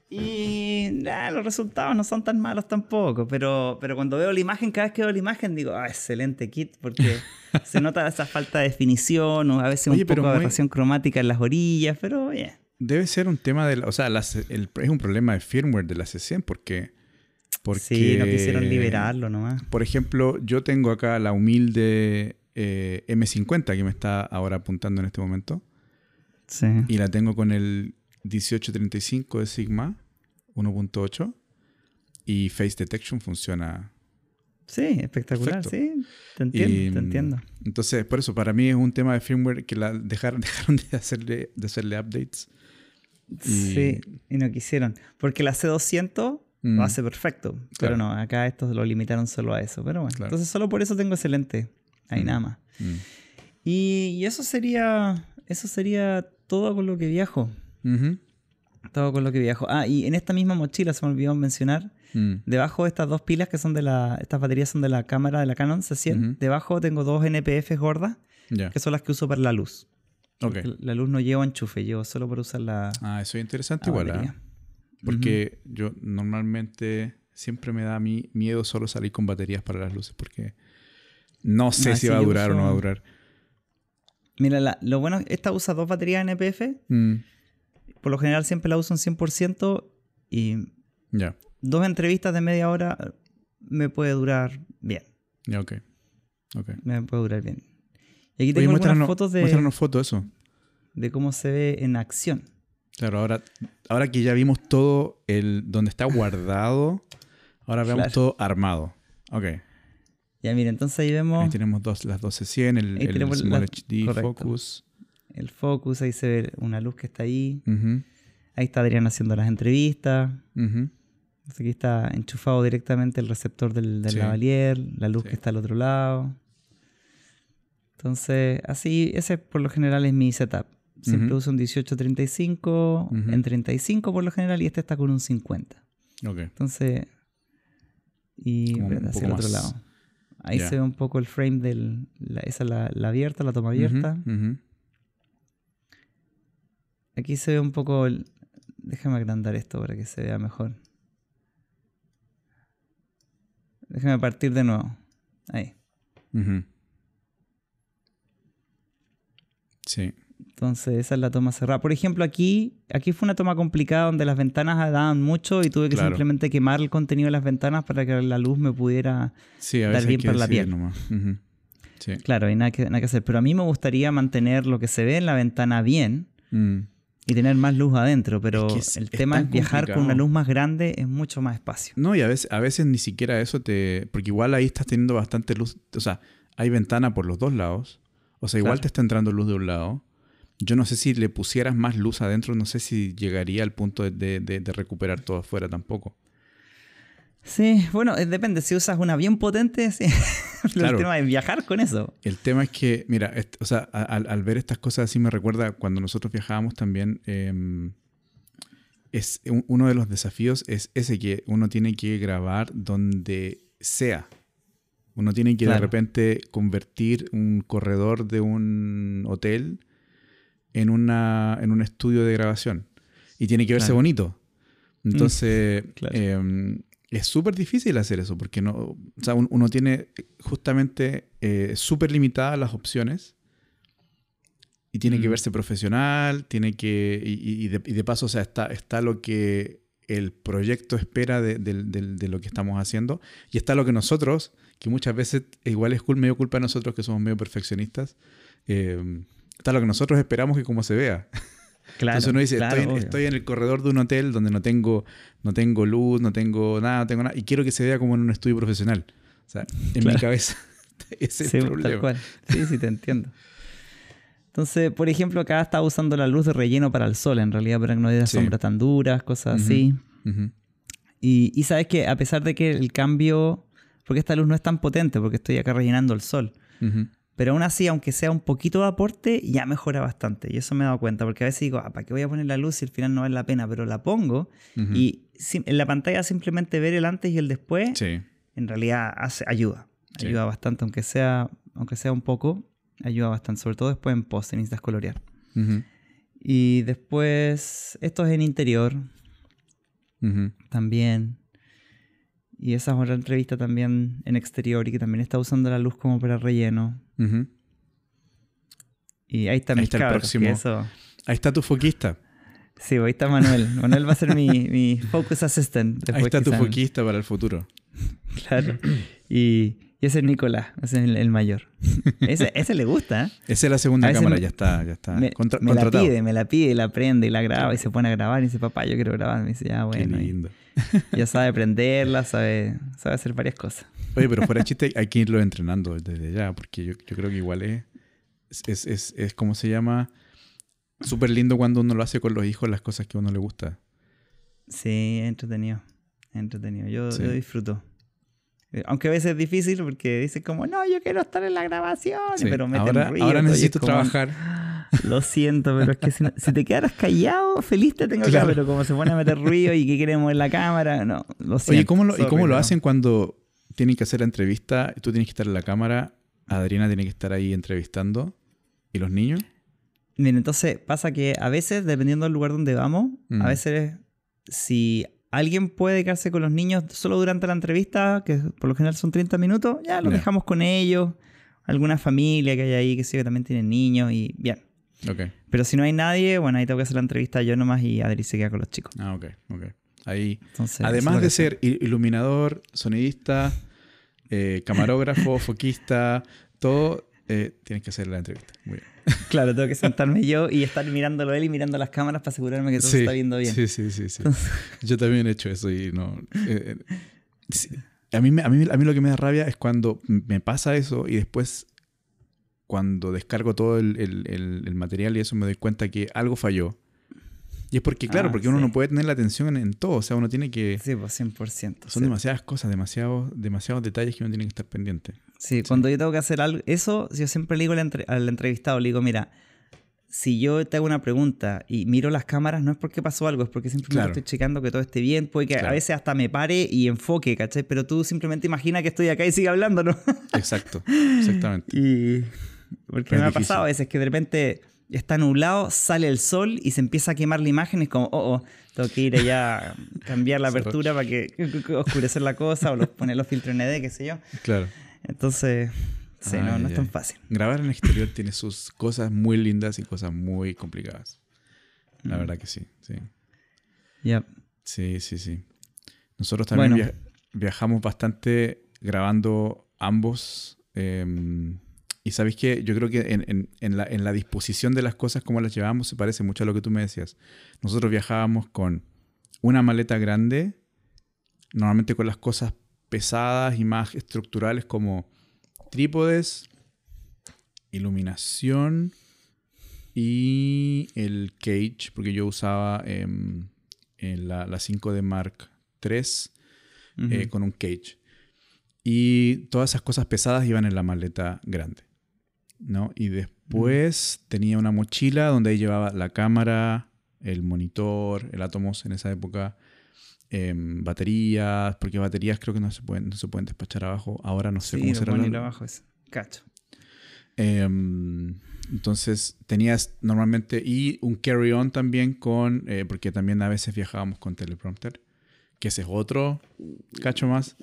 Y nah, los resultados no son tan malos tampoco. Pero, pero cuando veo la imagen, cada vez que veo la imagen, digo, ah, excelente kit, porque se nota esa falta de definición o a veces Oye, un poco de muy- aberración cromática en las orillas, pero bien. Debe ser un tema de. la- o sea, la C- el- es un problema de firmware de la C100 porque. porque Sí, no quisieron liberarlo nomás. Por ejemplo, yo tengo acá la humilde eh, M50 que me está ahora apuntando en este momento. Sí. Y la tengo con el 1835 de Sigma 1.8. Y Face Detection funciona. Sí, espectacular, Perfecto. sí. Te entiendo, Y, te entiendo. Entonces, por eso, para mí es un tema de firmware que la dejaron, dejaron de, hacerle, de hacerle updates. y- Sí, y no quisieron. Porque la C200 Mm. lo hace perfecto. Pero no, acá estos lo limitaron solo a eso. Pero bueno, Claro. entonces solo por eso tengo ese lente. Ahí Mm. nada más. Mm. Y, y eso sería. Eso sería todo con lo que viajo. Todo con lo que viajo. Ah, y en esta misma mochila se me olvidó mencionar. Mm. Debajo de estas dos pilas que son de la. Estas baterías son de la cámara de la Canon C100. Ujú. Debajo tengo dos NPF gordas, que son las que uso para la luz. Ok. Porque La luz no lleva enchufe, llevo solo para usar la, Ah, eso es interesante igual. ¿ah? batería. Porque yo normalmente siempre me da a mí miedo solo salir con baterías para las luces porque No sé si va a durar o no va a durar. Mira, lo bueno, esta usa dos baterías NPF. Mm. Por lo general siempre la uso en 100% y ya dos entrevistas de media hora me puede durar bien. Ya, ok. Me puede durar bien. Y aquí tengo algunas fotos de... Muéstranos fotos eso. De cómo se ve en acción. Claro, ahora, ahora que ya vimos todo el donde está guardado, ahora veamos todo armado. Ok. Ya, mira, entonces ahí vemos. Ahí tenemos dos, las 1200, el, el Small HD Focus. El Focus, ahí se ve una luz que está ahí. Ahí está Adrián haciendo las entrevistas. Aquí está enchufado directamente el receptor del, lavalier, la luz que está al otro lado. Entonces, así, ese por lo general es mi setup. Siempre uso un 1835, en 35 por lo general, y este está con un 50. Ok. Entonces, y hacia el otro lado. Ahí se ve un poco el frame del. esa la, la abierta, la toma abierta. Aquí se ve un poco. déjame agrandar esto para que se vea mejor. Déjame partir de nuevo. Ahí. Sí. Entonces, esa es la toma cerrada. Por ejemplo, aquí, aquí fue una toma complicada donde las ventanas daban mucho y tuve que simplemente quemar el contenido de las ventanas para que la luz me pudiera dar bien para la piel. sí. Claro, hay nada que, nada que hacer. Pero a mí me gustaría mantener lo que se ve en la ventana bien mm. y tener más luz adentro. Pero el tema es viajar con una luz más grande, es mucho más espacio. No, y a veces, a veces ni siquiera eso te. Porque igual ahí estás teniendo bastante luz. O sea, hay ventana por los dos lados. O sea, igual te está entrando luz de un lado yo no sé si le pusieras más luz adentro, no sé si llegaría al punto de, recuperar todo afuera tampoco. Sí, bueno, eh, depende. Si usas una bien potente, sí. el tema es viajar con eso. El tema es que, mira, o sea, al, ver estas cosas así me recuerda cuando nosotros viajábamos también. Em, es uno de los desafíos es ese que uno tiene que grabar donde sea. Uno tiene que de repente convertir un corredor de un hotel en, una, en un estudio de grabación. Y tiene que verse bonito. Entonces, mm, em, es súper difícil hacer eso, porque no, uno tiene justamente eh, súper limitadas las opciones. Y tiene que mm. verse profesional, tiene que. Y, de, paso, o sea, está, está lo que el proyecto espera de, de, lo que estamos haciendo. Y está lo que nosotros, que muchas veces igual es medio culpa de nosotros que somos medio perfeccionistas, eh, está lo que nosotros esperamos que como se vea. Claro, Entonces uno dice, estoy, en el corredor de un hotel donde no tengo, no tengo luz, no tengo nada, no tengo nada, y quiero que se vea como en un estudio profesional. O sea, en mi cabeza ese es el problema. Sí, sí, te entiendo. Entonces, por ejemplo, acá estaba usando la luz de relleno para el sol, en realidad, para que no haya sombras tan duras, cosas así. y, y, sabes que a pesar de que el cambio, porque esta luz no es tan potente, porque estoy acá rellenando el sol, pero aún así, aunque sea un poquito de aporte, ya mejora bastante. Y eso me he dado cuenta, porque a veces digo, ah, ¿para qué voy a poner la luz si al final no vale la pena? Pero la pongo y en la pantalla simplemente ver el antes y el después, en realidad hace, ayuda. Ayuda bastante, aunque sea, aunque sea un poco, ayuda bastante. Sobre todo después en post, necesitas colorear. Y después, esto es en interior. También. Y esa es otra entrevista también en exterior y que también está usando la luz como para relleno. Y ahí está, ahí está el próximo. Ahí está tu foquista. Sí, ahí está Manuel. Manuel va a ser mi, mi focus assistant. ahí está tu foquista para el futuro. Claro. Y, y ese es Nicolás, ese es el, mayor. Ese, ese, le gusta. ¿eh? Esa es la segunda cámara, ya está, ya está. Me, me la pide, me la pide, la prende y la graba y se pone a grabar y dice, papá, yo quiero grabar. Me dice, ya, bueno. Qué lindo. ya sabe prenderla, sabe, sabe hacer varias cosas. Oye, pero fuera de chiste hay que irlo entrenando desde ya, porque yo, yo creo que igual es, es, es, es como se llama, súper lindo cuando uno lo hace con los hijos, las cosas que a uno le gusta. Sí, entretenido, entretenido. Yo, yo disfruto. Eh, aunque a veces es difícil porque dice como, no, yo quiero estar en la grabación, pero me ahora, ahora necesito trabajar. Lo siento, pero es que si, te quedaras callado, feliz te tengo claro. pero como se pone a meter ruido y que queremos en la cámara, no, lo siento. Oye, ¿cómo lo, ¿y cómo lo hacen cuando tienen que hacer la entrevista? Tú tienes que estar en la cámara, Adriana tiene que estar ahí entrevistando, ¿y los niños? Miren, entonces pasa que a veces, dependiendo del lugar donde vamos, a mm. veces si alguien puede quedarse con los niños solo durante la entrevista, que por lo general son 30 minutos, ya lo dejamos con ellos. alguna familia que hay ahí, que sí, que también tienen niños y bien. Ok. Pero si no hay nadie, bueno, ahí tengo que hacer la entrevista yo nomás y Adri se queda con los chicos. Ah, ok, ok. Ahí, Entonces, además de ser iluminador, sonidista, eh, camarógrafo, foquista, todo, eh, tienes que hacer la entrevista. Muy bien. Claro, tengo que sentarme yo y estar mirándolo él y mirando las cámaras para asegurarme que todo se está viendo bien. Sí, sí, sí, sí. Yo también he hecho eso y no. eh, sí. A, mí, a, mí, a mí lo que me da rabia es cuando me pasa eso y después, cuando descargo todo el, el- el- el material y eso, me doy cuenta que algo falló. Y es porque, claro, Ah, porque uno sí. no puede tener la atención en, en todo. O sea, uno tiene que. Sí, pues 100%. Son sí. demasiadas cosas, demasiados, demasiados detalles que uno tiene que estar pendiente. Sí, cuando yo tengo que hacer algo, eso yo siempre le digo al, entre- al entrevistado, le digo, mira, si yo te hago una pregunta y miro las cámaras, no es porque pasó algo, es porque simplemente Claro. estoy checando que todo esté bien, puede que a veces hasta me pare y enfoque, ¿cachai? Pero tú simplemente imagina que estoy acá y sigue hablando, ¿no? Exacto, exactamente. y... Porque Es me ha difícil. pasado a veces que de repente está nublado, sale el sol y se empieza a quemar la imagen, es como, oh, oh, tengo que ir allá a cambiar la apertura para que oscurecer la cosa o los, poner los filtros ND, qué sé yo. Claro. Entonces, sí, Ay, no, no ay, es tan fácil. Grabar en el exterior tiene sus cosas muy lindas y cosas muy complicadas. La Mm. verdad que sí, sí. Yep. Sí, sí, sí. Nosotros también Bueno. via- viajamos bastante grabando ambos. eh, y sabéis que yo creo que en, en- en la, en la disposición de las cosas, como las llevamos, se parece mucho a lo que tú me decías. Nosotros viajábamos con una maleta grande, normalmente con las cosas pesadas y más estructurales como trípodes, iluminación y el cage, porque yo usaba em, en la, la 5D Mark III eh, Ujú. con un cage. Y todas esas cosas pesadas iban en la maleta grande. ¿No? Y después tenía una mochila donde ahí llevaba la cámara, el monitor, el Atomos en esa época, em, baterías, porque baterías creo que no se pueden, no se pueden despachar abajo. Ahora no sé sí, cómo será. la- abajo es cacho. Em, entonces tenías normalmente y un carry-on también con, eh, porque también a veces viajábamos con teleprompter, que ese es otro cacho más.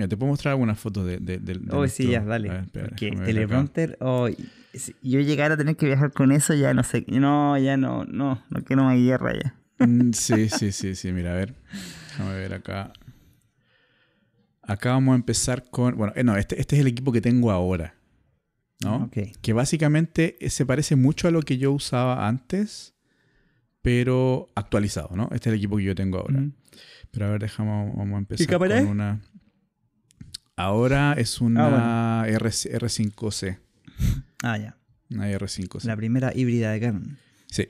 Mira, te puedo mostrar algunas fotos de, de, de- de Oh, sí, ya, dale. ver, espera, Porque teleprompter, oh, si yo llegara a tener que viajar con eso, ya no sé. No, ya no, no, no quiero más guerra ya. Mm, Sí, sí, sí, sí, mira, a ver. Déjame ver acá. Acá vamos a empezar con, bueno, eh, no, este, este es el equipo que tengo ahora, ¿no? Ok. que básicamente eh, se parece mucho a lo que yo usaba antes, pero actualizado, ¿no? Este es el equipo que yo tengo ahora. Ujú. Pero a ver, dejamos, vamos a empezar cámara con una... Ahora es una R, R5C. Ah, ya. Una R5C. La primera híbrida de Canon. Sí.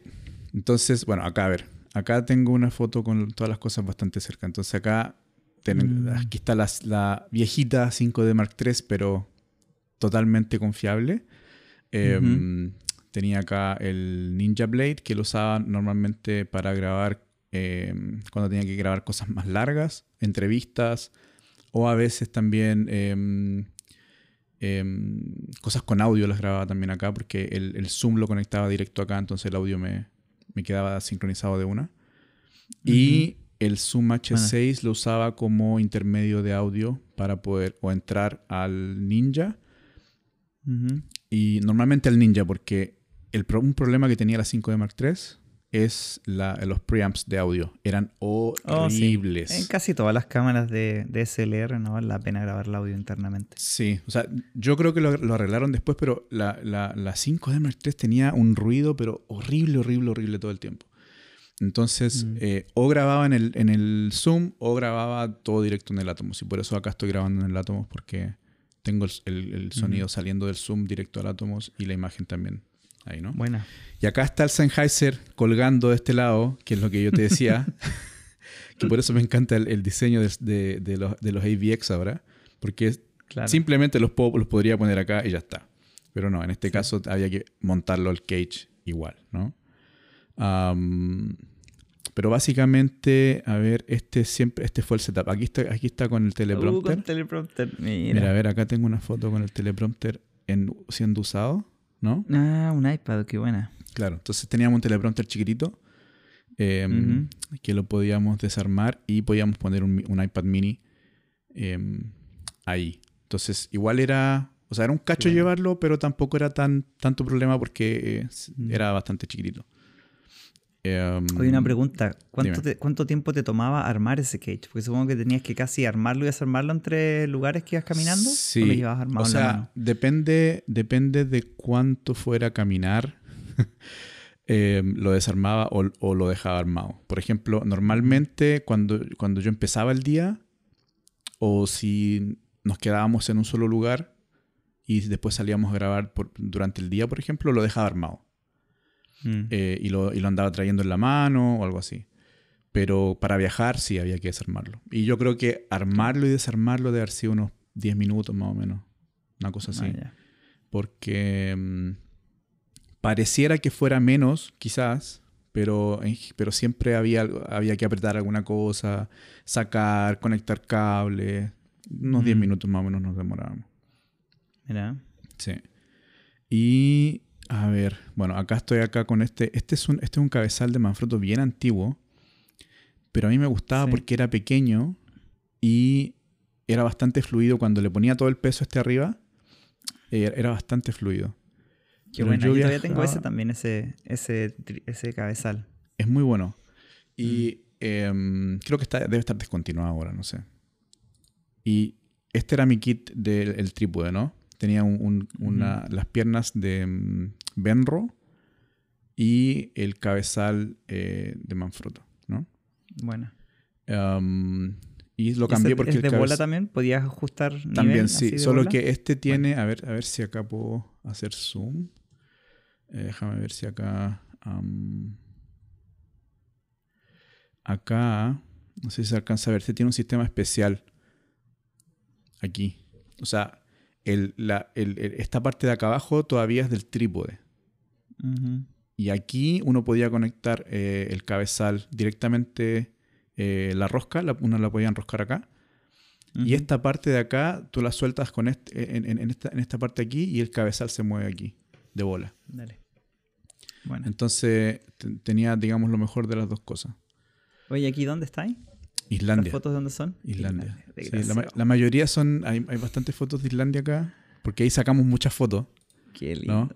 Entonces, bueno, acá a ver. Acá tengo una foto con todas las cosas bastante cerca. Entonces acá, ten- Mm. aquí está la, la viejita 5D Mark III, pero totalmente confiable. Eh, Tenía acá el Ninja Blade, que lo usaba normalmente para grabar, eh, cuando tenía que grabar cosas más largas, entrevistas, o a veces también em, em, cosas con audio las grababa también acá, porque el, el Zoom lo conectaba directo acá, entonces el audio me, me quedaba sincronizado de una. Y el Zoom H6 lo usaba como intermedio de audio para poder o entrar al Ninja. Y normalmente al Ninja, porque el un problema que tenía la 5D Mark III es la- los preamps de audio. Eran Oh, sí. horribles. En casi todas las cámaras de, de SLR no vale la pena grabar el audio internamente. Sí, o sea, yo creo que lo, lo arreglaron después, pero la, la, la 5D Mark III tenía un ruido, pero horrible, horrible, horrible todo el tiempo. Entonces, Mm. eh, o grababa en el, en el Zoom o grababa todo directo en el Atomos. Y por eso acá estoy grabando en el Atomos, porque tengo el, el- el sonido saliendo del Zoom directo al Atomos y la imagen también ahí, ¿no? Buena. Y acá está el Sennheiser colgando de este lado, que es lo que yo te decía. que por eso me encanta el, el diseño de, de- de los, de los AVX ahora. Porque Claro. simplemente los, puedo- los podría poner acá y ya está. Pero no, en este caso había que montarlo al cage igual, ¿no? Pero básicamente, a ver, este siempre, este fue el setup. Aquí está, aquí está con el Uh, teleprompter. con teleprompter. Mira. Mira, a ver, acá tengo una foto con el teleprompter en- siendo usado, ¿no? Ah, un iPad, qué buena. Claro, entonces teníamos un teleprompter chiquitito eh, Ujú. que lo podíamos desarmar y podíamos poner un, un iPad mini eh, ahí. Entonces, igual era, o sea, era un cacho llevarlo, pero tampoco era tan tanto problema porque mm. era bastante chiquitito. Um, una pregunta. ¿Cuánto, ¿Cuánto, tiempo te tomaba armar ese cage? Porque supongo que tenías que casi armarlo y desarmarlo entre lugares que ibas caminando. Sí. ¿O, sea, depende, depende de cuánto fuera a caminar. Em, lo desarmaba o, lo dejaba armado. Por ejemplo, normalmente cuando, cuando yo empezaba el día, o si nos quedábamos en un solo lugar y después salíamos a grabar durante el día, por ejemplo, lo dejaba armado. Mm. Eh, y, lo, andaba trayendo en la mano o algo así. Pero para viajar sí había que desarmarlo. Y yo creo que armarlo y desarmarlo debe haber sido unos 10 minutos más o menos. Una cosa así. Ah, Porque mm, pareciera que fuera menos, quizás, pero, pero siempre había, había que apretar alguna cosa, sacar, conectar cables. Unos 10 mm. minutos más o menos nos demorábamos. Mira. Sí. Y a ver, bueno, acá estoy acá con este. Este es un, este es un cabezal de Manfrotto bien antiguo. Pero a mí me gustaba porque era pequeño y era bastante fluido. Cuando le ponía todo el peso este arriba, eh, era bastante fluido. Qué bueno, yo, todavía tengo ese también, ese, ese, ese cabezal. Es muy bueno. Y mm. em, creo que está, debe estar descontinuado ahora, no sé. Y este era mi kit del trípode, ¿no? Tenía una, las piernas de mm, Benro y el cabezal eh, de Manfrotto, ¿no? Bueno. y lo cambié porque... ¿Es de bola también? ¿Podías ajustar También, sí. Solo que este tiene... A, ver, a ver si acá puedo hacer zoom. Eh, déjame ver si acá... acá... No sé si se alcanza a ver. Este tiene un sistema especial. Aquí. O sea, esta parte de acá abajo todavía es del trípode. Y aquí uno podía conectar eh, el cabezal directamente, eh, la rosca, uno la podía enroscar acá. Y esta parte de acá, tú la sueltas con este, en, esta, parte aquí y el cabezal se mueve aquí, de bola. Dale. Bueno. Entonces tenía, digamos, lo mejor de las dos cosas. Oye, ¿aquí dónde estáis? Islandia. ¿Las fotos de dónde son? Islandia. la, mayoría son. Hay, bastantes fotos de Islandia acá. Porque ahí sacamos muchas fotos. Qué lindo.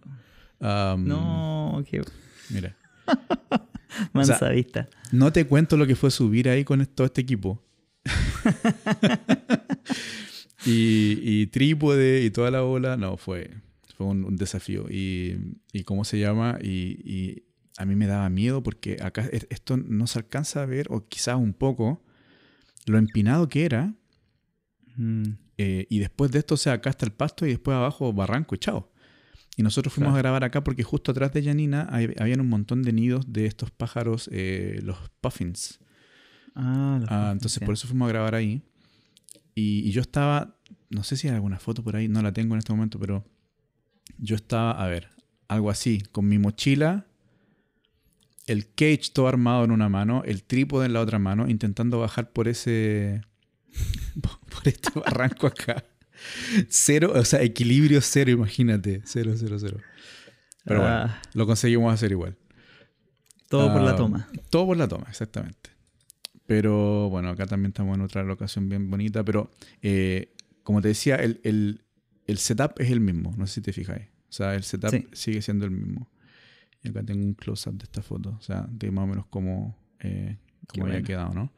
¿no? no, qué. Mira. Mansa vista. No te cuento lo que fue subir ahí con todo este equipo. y, trípode y toda la bola. No, fue, fue un, desafío. Y, y, cómo se llama. Y, a mí me daba miedo porque acá esto no se alcanza a ver, o quizás un poco, lo empinado que era. Mm. Eh, y después de esto, o sea, acá está el pasto y después abajo barranco y chao. Y nosotros fuimos a grabar acá porque justo atrás de Janina habían un montón de nidos de estos pájaros, eh, los puffins. Ah, ah entonces por eso fuimos a grabar ahí. Y, yo estaba, no sé si hay alguna foto por ahí, no la tengo en este momento, pero yo estaba, a ver, algo así, con mi mochila el cage todo armado en una mano, el trípode en la otra mano, intentando bajar por ese. por este barranco acá. Cero, o sea, equilibrio cero, imagínate. Cero, cero, cero. Pero bueno, ah. lo conseguimos hacer igual. Todo por la ah, toma. Todo por la toma, exactamente. Pero bueno, acá también estamos en otra locación bien bonita. Pero eh, como te decía, el, setup es el mismo. No sé si te fijáis. O sea, el setup sigue siendo el mismo. Y acá tengo un close-up de esta foto, o sea, de más o menos cómo, eh, había quedado, ¿no?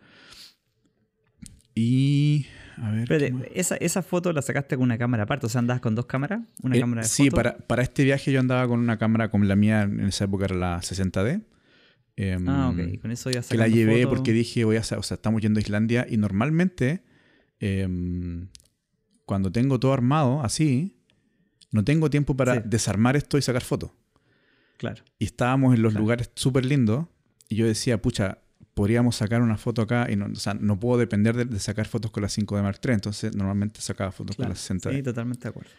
Y. A ver. Pero esa, esa, foto la sacaste con una cámara aparte, o sea, andabas con dos cámaras. Una eh, cámara de sí, Para, para este viaje yo andaba con una cámara como la mía en esa época era la 60D. Em, ah, ok. Con eso ya Que la llevé porque dije, voy a. O sea, estamos yendo a Islandia y normalmente. Em, cuando tengo todo armado así, no tengo tiempo para desarmar esto y sacar fotos. Claro. Y estábamos en los lugares súper lindos y yo decía, pucha, podríamos sacar una foto acá y no, o sea, no puedo depender de, sacar fotos con la 5 de Mark III, entonces normalmente sacaba fotos con la 60 Sí, totalmente de acuerdo.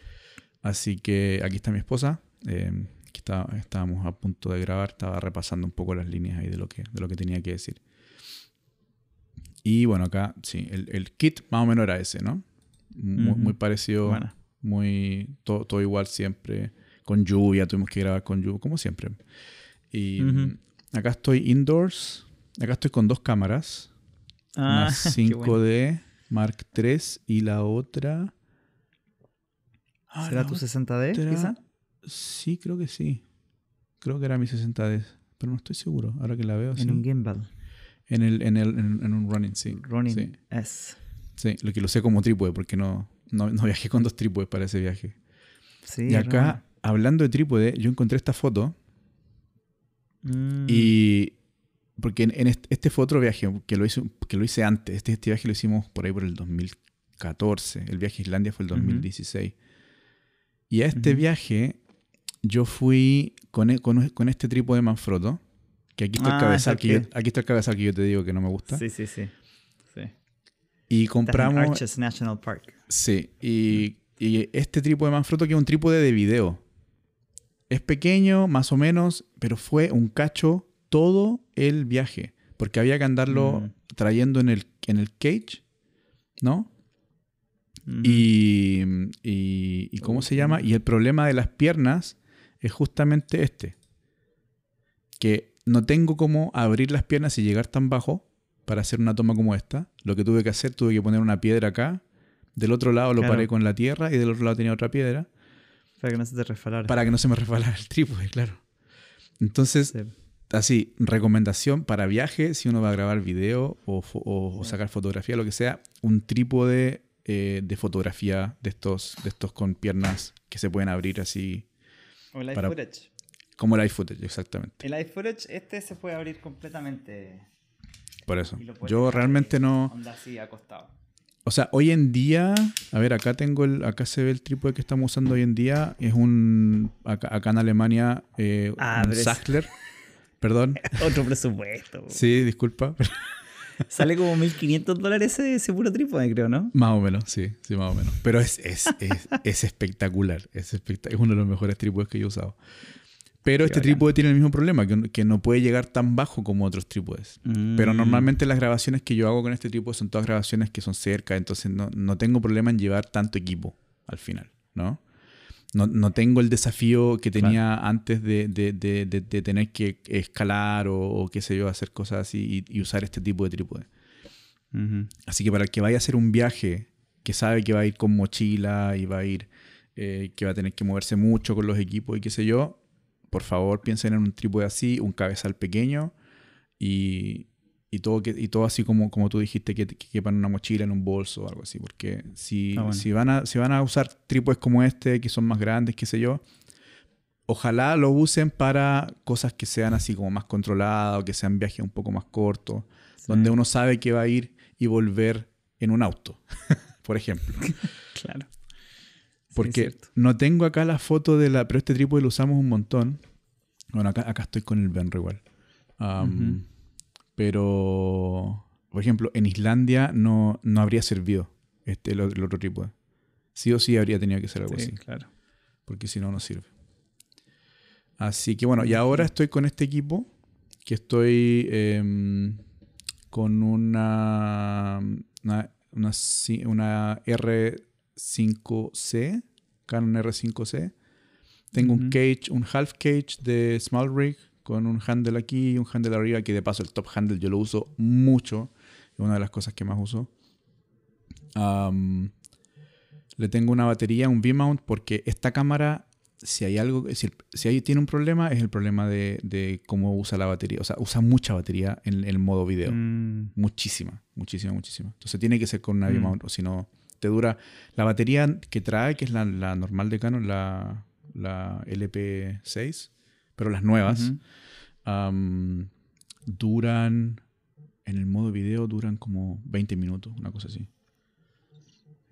Así que aquí está mi esposa. Eh, aquí está, estábamos a punto de grabar, estaba repasando un poco las líneas ahí de lo que, de lo que tenía que decir. Y bueno, acá sí, el, kit más o menos era ese, ¿no? Muy, parecido, muy todo, todo igual siempre con lluvia, tuvimos que grabar con lluvia, como siempre. Y acá estoy indoors, acá estoy con dos cámaras. Ah, una 5D Mark III y la otra Ah, ¿Será la tu otra- 60D, quizá? Sí, creo que sí. Creo que era mi 60D, pero no estoy seguro. Ahora que la veo, sí. En un gimbal. En, el, en, el, en, en un running, sí. Sí, S. sí, lo que lo sé como trípode, porque no, no, no viajé con dos trípodes para ese viaje. Sí, y acá, hablando de trípode, yo encontré esta foto Mm, y... Porque en, en este, este fue otro viaje que lo hice, que lo hice antes. Este, este viaje lo hicimos por ahí por el 2014. El viaje a Islandia fue el Ujú. 2016. Y a este viaje yo fui con, e- con, con este trípode Manfrotto. Que aquí está el Ah, cabezal esa que yo, aquí está el cabezal que yo te digo que no me gusta. Sí, sí, sí. sí. Y compramos. Arches National Park. Sí, y, y este trípode Manfrotto que es un trípode de video. Es pequeño, más o menos, pero fue un cacho todo el viaje. Porque había que andarlo Mm. trayendo en el, en el cage, ¿no? Ujú. Y, y, y ¿cómo se llama? Y el problema de las piernas es justamente este. Que no tengo cómo abrir las piernas y llegar tan bajo para hacer una toma como esta. Lo que tuve que hacer, tuve que poner una piedra acá. Del otro lado lo Claro. paré con la tierra y del otro lado tenía otra piedra Para que no se te resbalara. para que no se me resbalara el trípode, claro. Entonces, Sí. así, recomendación para viaje, si uno va a grabar video o, o- sacar fotografía, lo que sea, un trípode eh, de fotografía de estos, de estos con piernas que se pueden abrir así, O el para- iFootage. como el iFootage, exactamente. El iFootage, este se puede abrir completamente. Por eso. y lo puedes Yo realmente no... Onda así, acostado. O sea, hoy en día, a ver, acá tengo el, acá se ve el trípode que estamos usando hoy en día. Es un, acá, acá en Alemania, eh, Ah, un es- Sachtler. Perdón. Otro presupuesto. Sí, disculpa. Sale como 1500 dólares ese, ese puro trípode, creo, ¿no? Más o menos, sí, sí, más o menos. Pero es, es, es, es espectacular. Es, espectac- es uno de los mejores trípodes que yo he usado. Pero Qué este bacán. trípode tiene el mismo problema, que, que no puede llegar tan bajo como otros trípodes. Pero Mm. normalmente las grabaciones que yo hago con este trípode son todas grabaciones que son cerca, entonces no, no tengo problema en llevar tanto equipo al final, ¿no? No, no tengo el desafío que tenía antes de, de- de- tener que escalar o, o qué sé yo, hacer cosas así y, y usar este tipo de trípode. Así que para el que vaya a hacer un viaje, que sabe que va a ir con mochila y va a ir, eh, que va a tener que moverse mucho con los equipos y qué sé yo, por favor piensen en un trípode así, un cabezal pequeño y, y todo, que, y todo así como, como tú dijiste, que, que quepa en una mochila, en un bolso o algo así. Porque si, Ah, bueno. si, van a, si van a usar trípodes como este, que son más grandes, qué sé yo, ojalá lo usen para cosas que sean así como más controladas o que sean viajes un poco más cortos donde uno sabe que va a ir y volver en un auto, por ejemplo. Claro. Porque no tengo acá la foto de la... Pero este trípode lo usamos un montón. Bueno, acá, acá estoy con el Benro igual. Um. Pero, por ejemplo, en Islandia no, no habría servido este, el, el otro trípode. Sí o sí habría tenido que ser algo Sí, así. claro. Porque si no, no sirve. Así que bueno, y ahora estoy con este equipo. Que estoy em, con una, una, una, ci- una R5C. Canon R5C. Tengo un cage, un half cage de Small Rig con un handle aquí y un handle arriba. Que de paso el top handle yo lo uso mucho. Es una de las cosas que más uso. Le tengo una batería, un V-mount, porque esta cámara, si hay algo, si, si tiene un problema, es el problema de, de cómo usa la batería. O sea, usa mucha batería en, el modo video. Mm, Muchísima, muchísima, muchísima. Entonces tiene que ser con una Mm. V-mount, o si no, te dura. La batería que trae, que es la, la normal de Canon, la, la LP6, pero las nuevas, duran, en el modo video, duran como 20 minutos, una cosa así.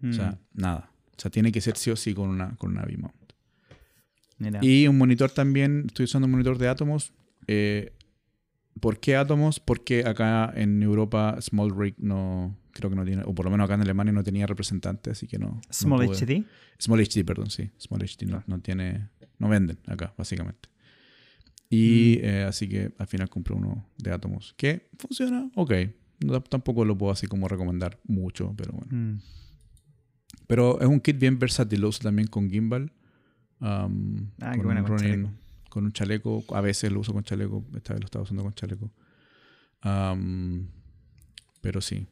O sea, Mm, nada. O sea, tiene que ser sí o sí con una, con una V-mount. Y un monitor también, estoy usando un monitor de Atomos. Eh, ¿Por qué Atomos? Porque acá en Europa Small Rig no, creo que no tiene, o por lo menos acá en Alemania no tenía representante, así que no. no Small pude. HD. Small HD, perdón, sí. Small HD no, Ah. no tiene, no venden acá, básicamente. Y Mm. eh, así que al final compré uno de Atomos que funciona, ok. No, tampoco lo puedo así como recomendar mucho, pero bueno. Mm, Pero es un kit bien versátil, lo uso también con gimbal. um, Ah, con, buena, un con chaleco. con un chaleco. A veces lo uso con chaleco. Esta vez lo estaba usando con chaleco. Um, pero sí.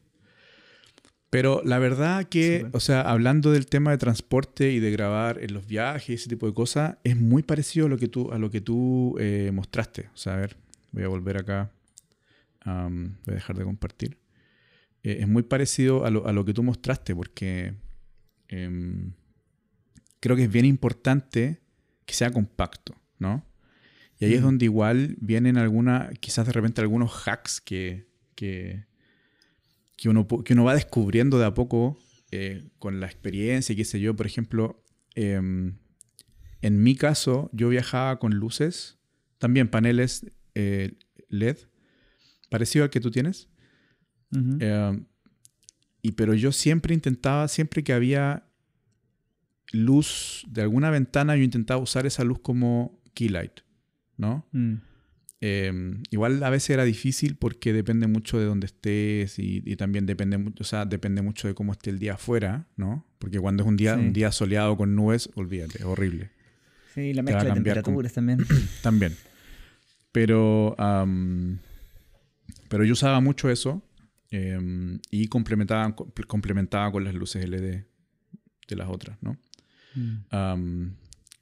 Pero la verdad que, o sea, hablando del tema de transporte y de grabar en los viajes ese tipo de cosas, es muy parecido a lo que tú, a lo que tú eh, mostraste. O sea, a ver, voy a volver acá. voy a dejar de compartir. Eh, es muy parecido a lo, a lo, que tú mostraste porque em, creo que es bien importante que sea compacto, ¿no? Y ahí es donde igual vienen algunas, quizás de repente algunos hacks que, que que uno, que uno va descubriendo de a poco eh, con la experiencia y qué sé yo. Por ejemplo, em, en mi caso, yo viajaba con luces, también paneles eh, LED, parecido al que tú tienes. Em, y pero yo siempre intentaba, siempre que había luz de alguna ventana, yo intentaba usar esa luz como key light, ¿no? Mm. Em, igual a veces era difícil porque depende mucho de dónde estés y, también depende, o sea, depende mucho de cómo esté el día afuera, ¿no? Porque cuando es un día, un día soleado con nubes, olvídate, es horrible. Sí, la mezcla de temperaturas también. también. Pero, pero yo usaba mucho eso em, y complementaba, complementaba con las luces LED de las otras, ¿no? Mm.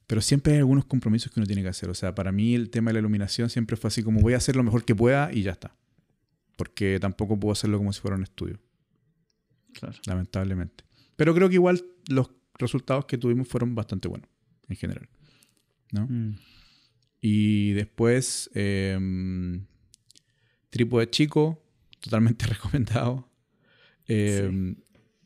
Pero siempre hay algunos compromisos que uno tiene que hacer. O sea, para mí el tema de la iluminación siempre fue así como voy a hacer lo mejor que pueda y ya está. Porque tampoco puedo hacerlo como si fuera un estudio. Claro. Lamentablemente. Pero creo que igual los resultados que tuvimos fueron bastante buenos, en general. ¿no? Mm. Y después, eh, trípode chico, totalmente recomendado. Em,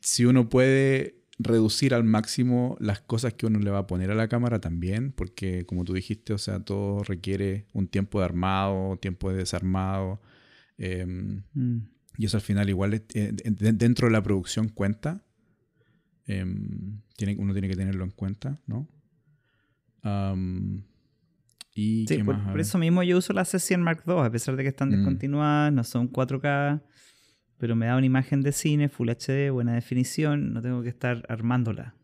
si uno puede reducir al máximo las cosas que uno le va a poner a la cámara también, porque como tú dijiste, o sea, todo requiere un tiempo de armado, tiempo de desarmado. Em, mm. Y eso al final igual eh, dentro de la producción cuenta. Em, tiene, uno tiene que tenerlo en cuenta, ¿no? y sí, por, eso mismo yo uso la C100 Mark II, a pesar de que están mm. descontinuadas, no son 4K pero me da una imagen de cine, Full HD, buena definición, no tengo que estar armándola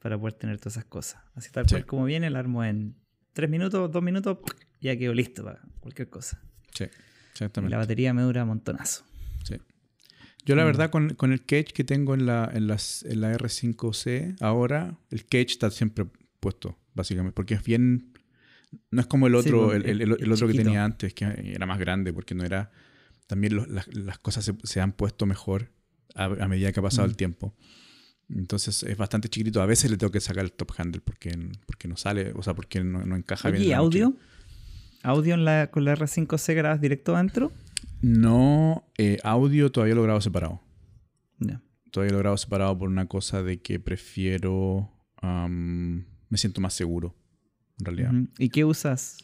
para poder tener todas esas cosas. Así tal cual como viene, la armo en tres minutos, dos minutos, ya quedo listo para cualquier cosa. Sí, exactamente. la batería me dura un montonazo. Sí. Yo la mm. verdad con, con, el cage que tengo en la, en, las, en la R5C, ahora el cage está siempre puesto, básicamente, porque es bien... No es como el otro, pues, el, el, otro que tenía antes, que era más grande, porque no era también las, cosas se, han puesto mejor a, medida que ha pasado el tiempo. Entonces es bastante chiquitito. A veces le tengo que sacar el top handle porque, porque no sale, o sea, porque no, encaja bien. ¿Y audio? ¿Audio en la, con la R5C grabas directo adentro? No, eh, audio todavía lo grabo separado. Todavía lo grabo separado por una cosa de que prefiero. me siento más seguro, en realidad. ¿Y qué usas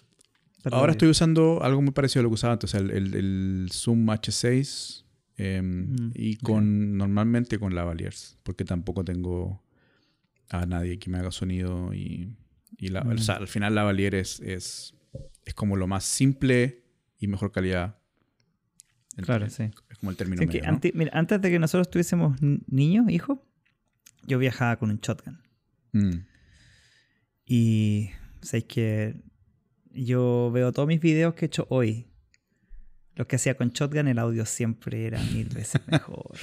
Ahora estoy usando algo muy parecido a lo que usaba antes, el, el, Zoom H6 em, mm, y con normalmente con lavaliers, porque tampoco tengo a nadie que me haga sonido y, la, o sea, mm. al final lavalier es, es, como lo más simple y mejor calidad. Claro, sí. Es como el término medio, antes, mira, antes de que nosotros tuviésemos niños, hijos, yo viajaba con un shotgun. Mm. Y sabéis que yo veo todos mis videos que he hecho hoy. Los que hacía con Shotgun, el audio siempre era mil veces mejor.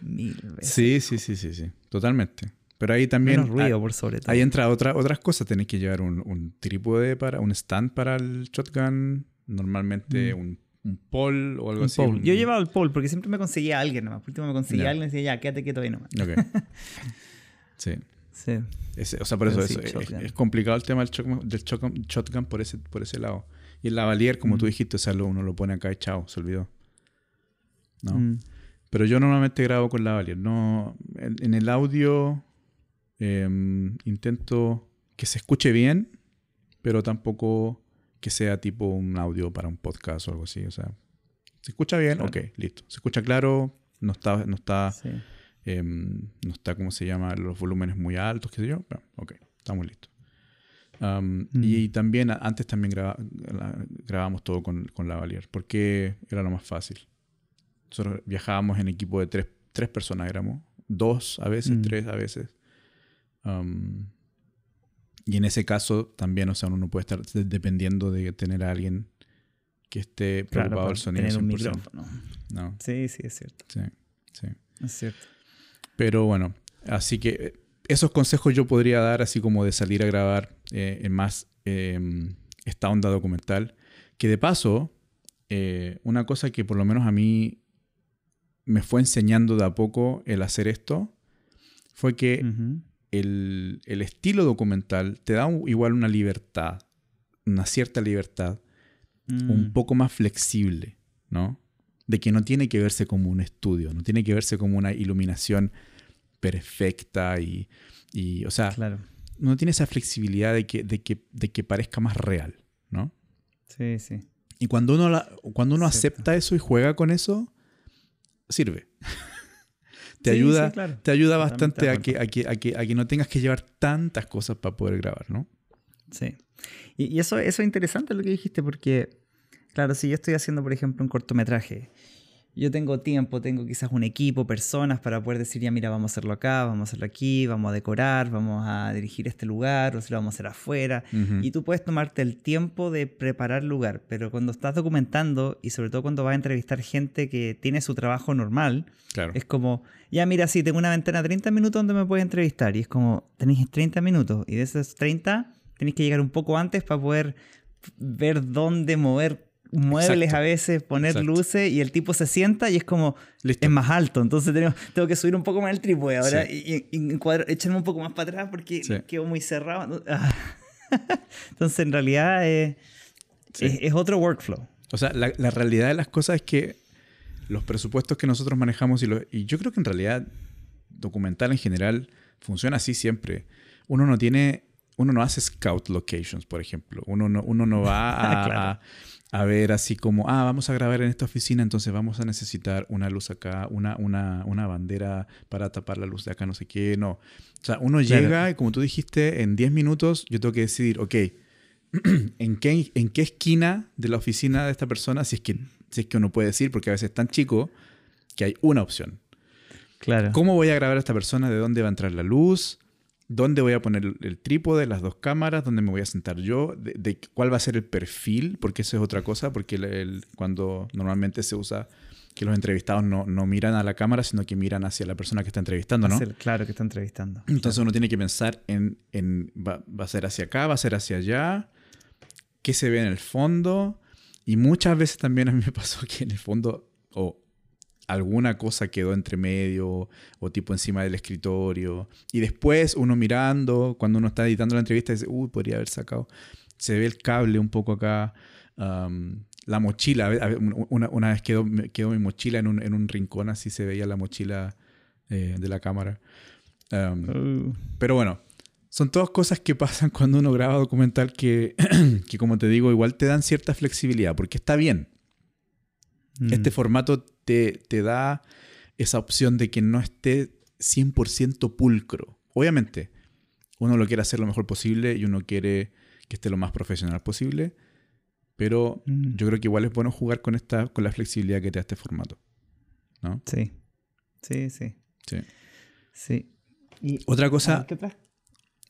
mil veces. Sí, sí, sí, sí, sí. Totalmente. Pero ahí también. ruido, por sobre todo. Ahí entra otra, otras cosas. Tenés que llevar un, un, trípode para, un stand para el shotgun. Normalmente mm. un, un pole o algo así. Yo llevaba el pole porque siempre me conseguía a alguien nomás. Por último me conseguía a alguien y decía, ya, quédate quieto ahí nomás. Ok. sí. Sí. o sea, por eso es, complicado el tema del, shotgun, por, ese, por ese lado. Y el lavalier, como tú dijiste, o sea, uno lo pone acá y chao, se olvidó. ¿No? Mm. Pero yo normalmente grabo con lavalier. No, en, el audio em, intento que se escuche bien, pero tampoco que sea tipo un audio para un podcast o algo así. O sea, se escucha bien, ok, listo. Se escucha claro, no está, no está Em, no está, como se llama, los volúmenes muy altos, qué sé yo. Pero, ok, estamos listos. Y mm. también, antes también grabábamos todo con, con Lavalier, porque era lo más fácil. Nosotros viajábamos en equipo de tres, tres personas, éramos dos a veces, mm. tres a veces. y en ese caso también, o sea, uno no puede estar dependiendo de tener a alguien que esté preocupado del sonido. Tener un micrófono. No. Sí, sí, es cierto. Sí, sí. Es cierto. Pero bueno, así que eh, esos consejos yo podría dar así como de salir a grabar eh, en más em, esta onda documental. Que de paso, eh, una cosa que por lo menos a mí me fue enseñando de a poco el hacer esto fue que el, estilo documental te da igual una libertad, una cierta libertad, un mm. poco más flexible, ¿no? De que no tiene que verse como un estudio, no tiene que verse como una iluminación perfecta y, o sea, no tiene esa flexibilidad de que, de, que, de que parezca más real, ¿no? Sí, sí. Y cuando uno, cuando uno acepta eso y juega con eso, sirve. te, ayuda, te ayuda bastante a que, a, que, a, que, a que no tengas que llevar tantas cosas para poder grabar, ¿no? Sí. Y, eso, eso es interesante lo que dijiste porque, claro, si yo estoy haciendo, por ejemplo, un cortometraje yo tengo tiempo, tengo quizás un equipo, personas para poder decir, ya mira, vamos a hacerlo acá, vamos a hacerlo aquí, vamos a decorar, vamos a dirigir este lugar, o si lo vamos a hacer afuera. Y tú puedes tomarte el tiempo de preparar lugar, pero cuando estás documentando y sobre todo cuando vas a entrevistar gente que tiene su trabajo normal, es como, ya mira, sí, tengo una ventana de 30 minutos donde me puedes entrevistar. Y es como, tenéis 30 minutos y de esos 30 tenéis que llegar un poco antes para poder ver dónde mover muebles a veces, poner luces y el tipo se sienta y es como es más alto. Entonces tengo, tengo que subir un poco más el trípode ahora y, echarme un poco más para atrás porque quedo muy cerrado. Ah. Entonces en realidad es, otro workflow. O sea, la, realidad de las cosas es que los presupuestos que nosotros manejamos y, y yo creo que en realidad documental en general funciona así siempre. Uno no tiene uno no hace scout locations, por ejemplo. Uno no, uno no va a, a ver así como, ah, vamos a grabar en esta oficina, entonces vamos a necesitar una luz acá, una, una, una bandera para tapar la luz de acá, no sé qué, no. O sea, uno llega y como tú dijiste, en 10 minutos yo tengo que decidir, ok, ¿en qué, ¿en qué esquina de la oficina de esta persona, si es que, si es que uno puede decir, porque a veces es tan chico, que hay una opción. Claro. ¿Cómo voy a grabar a esta persona? ¿De dónde va a entrar la luz? Dónde voy a poner el trípode, las dos cámaras, dónde me voy a sentar yo, de, cuál va a ser el perfil, porque eso es otra cosa, porque cuando normalmente se usa que los entrevistados no, miran a la cámara, sino que miran hacia la persona que está entrevistando, ¿no? claro, que está entrevistando. Entonces uno tiene que pensar en, va, va, a ser hacia acá, va a ser hacia allá, qué se ve en el fondo, y muchas veces también a mí me pasó que en el fondo, o alguna cosa quedó entre medio o tipo encima del escritorio. Y después uno mirando, cuando uno está editando la entrevista, dice, uy, podría haber sacado. Se ve el cable un poco acá. la mochila, una, vez quedó, quedó mi mochila en un, en un, rincón, así se veía la mochila eh, de la cámara. Oh. Pero bueno, son todas cosas que pasan cuando uno graba documental que, que, como te digo, igual te dan cierta flexibilidad, porque está bien. Este mm. formato te, te, da esa opción de que no esté 100% pulcro. Obviamente, uno lo quiere hacer lo mejor posible y uno quiere que esté lo más profesional posible, pero mm. yo creo que igual es bueno jugar con, esta, con la flexibilidad que te da este formato. ¿no? Sí, sí, sí. Sí. sí. Y, otra cosa...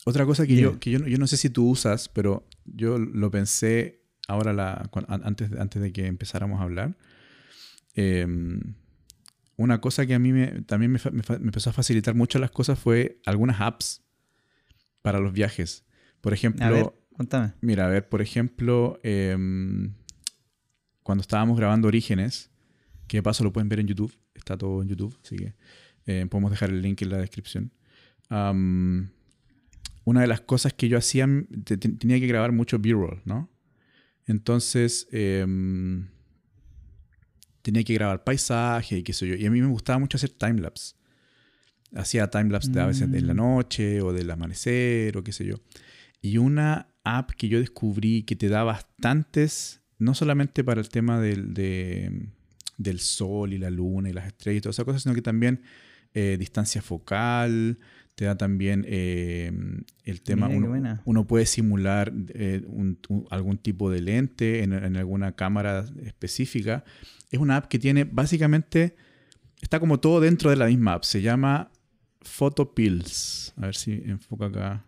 Otra cosa que, yo, que yo, yo, no sé si tú usas, pero yo lo pensé ahora la, antes, antes de que empezáramos a hablar. Em, una cosa que a mí me, también me, empezó a facilitar mucho las cosas fue algunas apps para los viajes. Por ejemplo, Mira, a ver, por ejemplo, em, cuando estábamos grabando Orígenes, que de paso lo pueden ver en YouTube, está todo en YouTube, así que eh, podemos dejar el link en la descripción. una de las cosas que yo hacía, tenía que grabar mucho B-roll, ¿no? Entonces, em, tenía que grabar paisaje y qué sé yo. Y a mí me gustaba mucho hacer timelapse. Hacía timelapse de a veces de la mm. noche o del amanecer o qué sé yo. Y una app que yo descubrí que te da bastantes, no solamente para el tema del, del sol y la luna y las estrellas y todas esas cosas, sino que también eh, distancia focal, te da también eh, el tema, uno, puede simular eh, algún tipo de lente en, en, alguna cámara específica es una app que tiene básicamente, está como todo dentro de la misma app. Se llama Photopills. A ver si enfoca acá.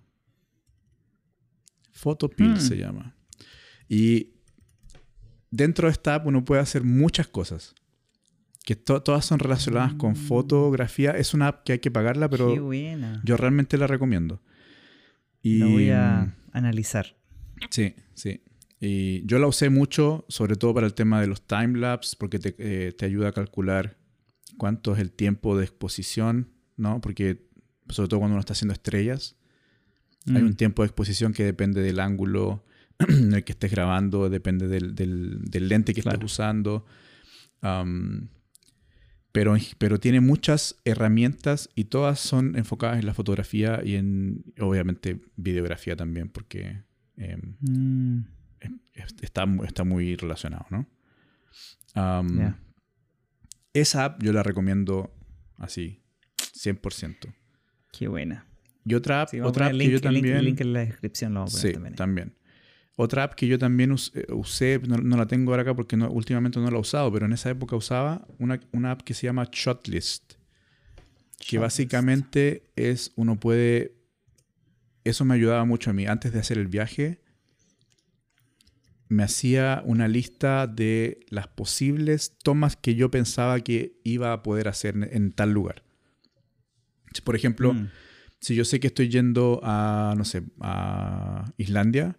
Photopills hmm. se llama. Y dentro de esta app uno puede hacer muchas cosas. que todas son relacionadas con mm. fotografía. Es una app que hay que pagarla, pero yo realmente la recomiendo. Y, la voy a analizar. Sí, sí. Y yo la usé mucho, sobre todo para el tema de los timelapse, porque te, eh, te ayuda a calcular cuánto es el tiempo de exposición, ¿no? Porque sobre todo cuando uno está haciendo estrellas, hay mm. un tiempo de exposición que depende del ángulo en el que estés grabando, depende del, del, lente que estés usando. pero, pero tiene muchas herramientas y todas son enfocadas en la fotografía y en, obviamente, videografía también, porque em, mm. Está, está muy relacionado, ¿no? Esa app yo la recomiendo así, 100%. Qué buena. Y otra app, otra app que yo también... Link, en la descripción lo sí, también. Otra app que yo también eh, usé, no, la tengo ahora acá porque no, últimamente no la he usado, pero en esa época usaba una, una app que se llama Shotlist. Que básicamente es, uno puede... Eso me ayudaba mucho a mí. Antes de hacer el viaje, me hacía una lista de las posibles tomas que yo pensaba que iba a poder hacer en, tal lugar. Por ejemplo, mm. si yo sé que estoy yendo a, no sé, a Islandia,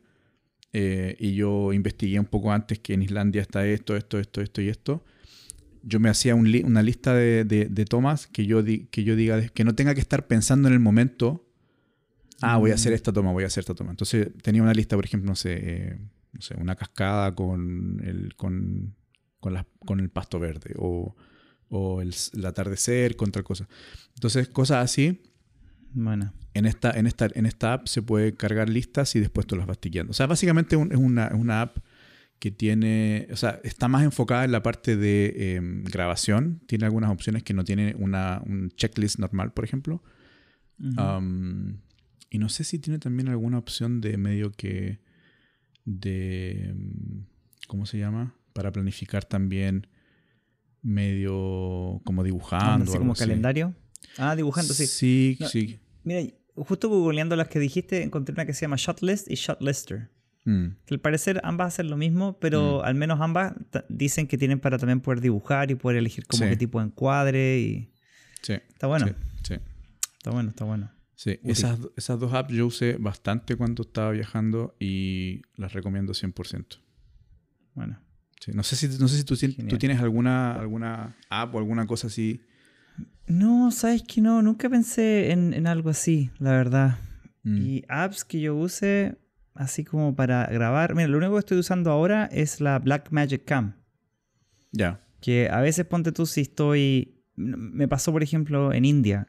eh, y yo investigué un poco antes que en Islandia está esto, esto, esto, esto y esto, yo me hacía una lista de, tomas que yo, que yo diga, que no tenga que estar pensando en el momento, ah, voy a hacer mm. esta toma, voy a hacer esta toma. Entonces tenía una lista, por ejemplo, no sé, eh, no sé, una cascada con el, con, con, el pasto verde o, el, atardecer con otra cosa. Entonces, cosas así. Bueno. En esta, en, esta, en esta app se puede cargar listas y después tú las vas tiqueando. O sea, básicamente es, una, app que tiene, o sea, está más enfocada en la parte de em, grabación. Tiene algunas opciones que no tiene una, un checklist normal, por ejemplo. y no sé si tiene también alguna opción de medio que de, mm, ¿cómo se llama? Para planificar también medio como dibujando. Así como calendario. Ah, dibujando, sí. Sí, sí. Mira, justo googleando las que dijiste, encontré una que se llama Shotlist y Shotlister. Mm. Que al parecer ambas hacen lo mismo, pero mm. al menos ambas dicen que tienen para también poder dibujar y poder elegir como qué tipo de encuadre y... Sí. Está bueno. sí. Está bueno, está bueno. Sí, esas, esas, dos apps yo usé bastante cuando estaba viajando y las recomiendo 100%. Bueno. Sí, no sé si, no sé si tú, tú, tienes alguna, alguna app o alguna cosa así. No, sabes que no, nunca pensé en, en algo así, la verdad. Mm. Y apps que yo use así como para grabar. Mira, lo único que estoy usando ahora es la Black Magic Cam. Ya. Que a veces ponte tú si estoy. Me pasó, por ejemplo, en India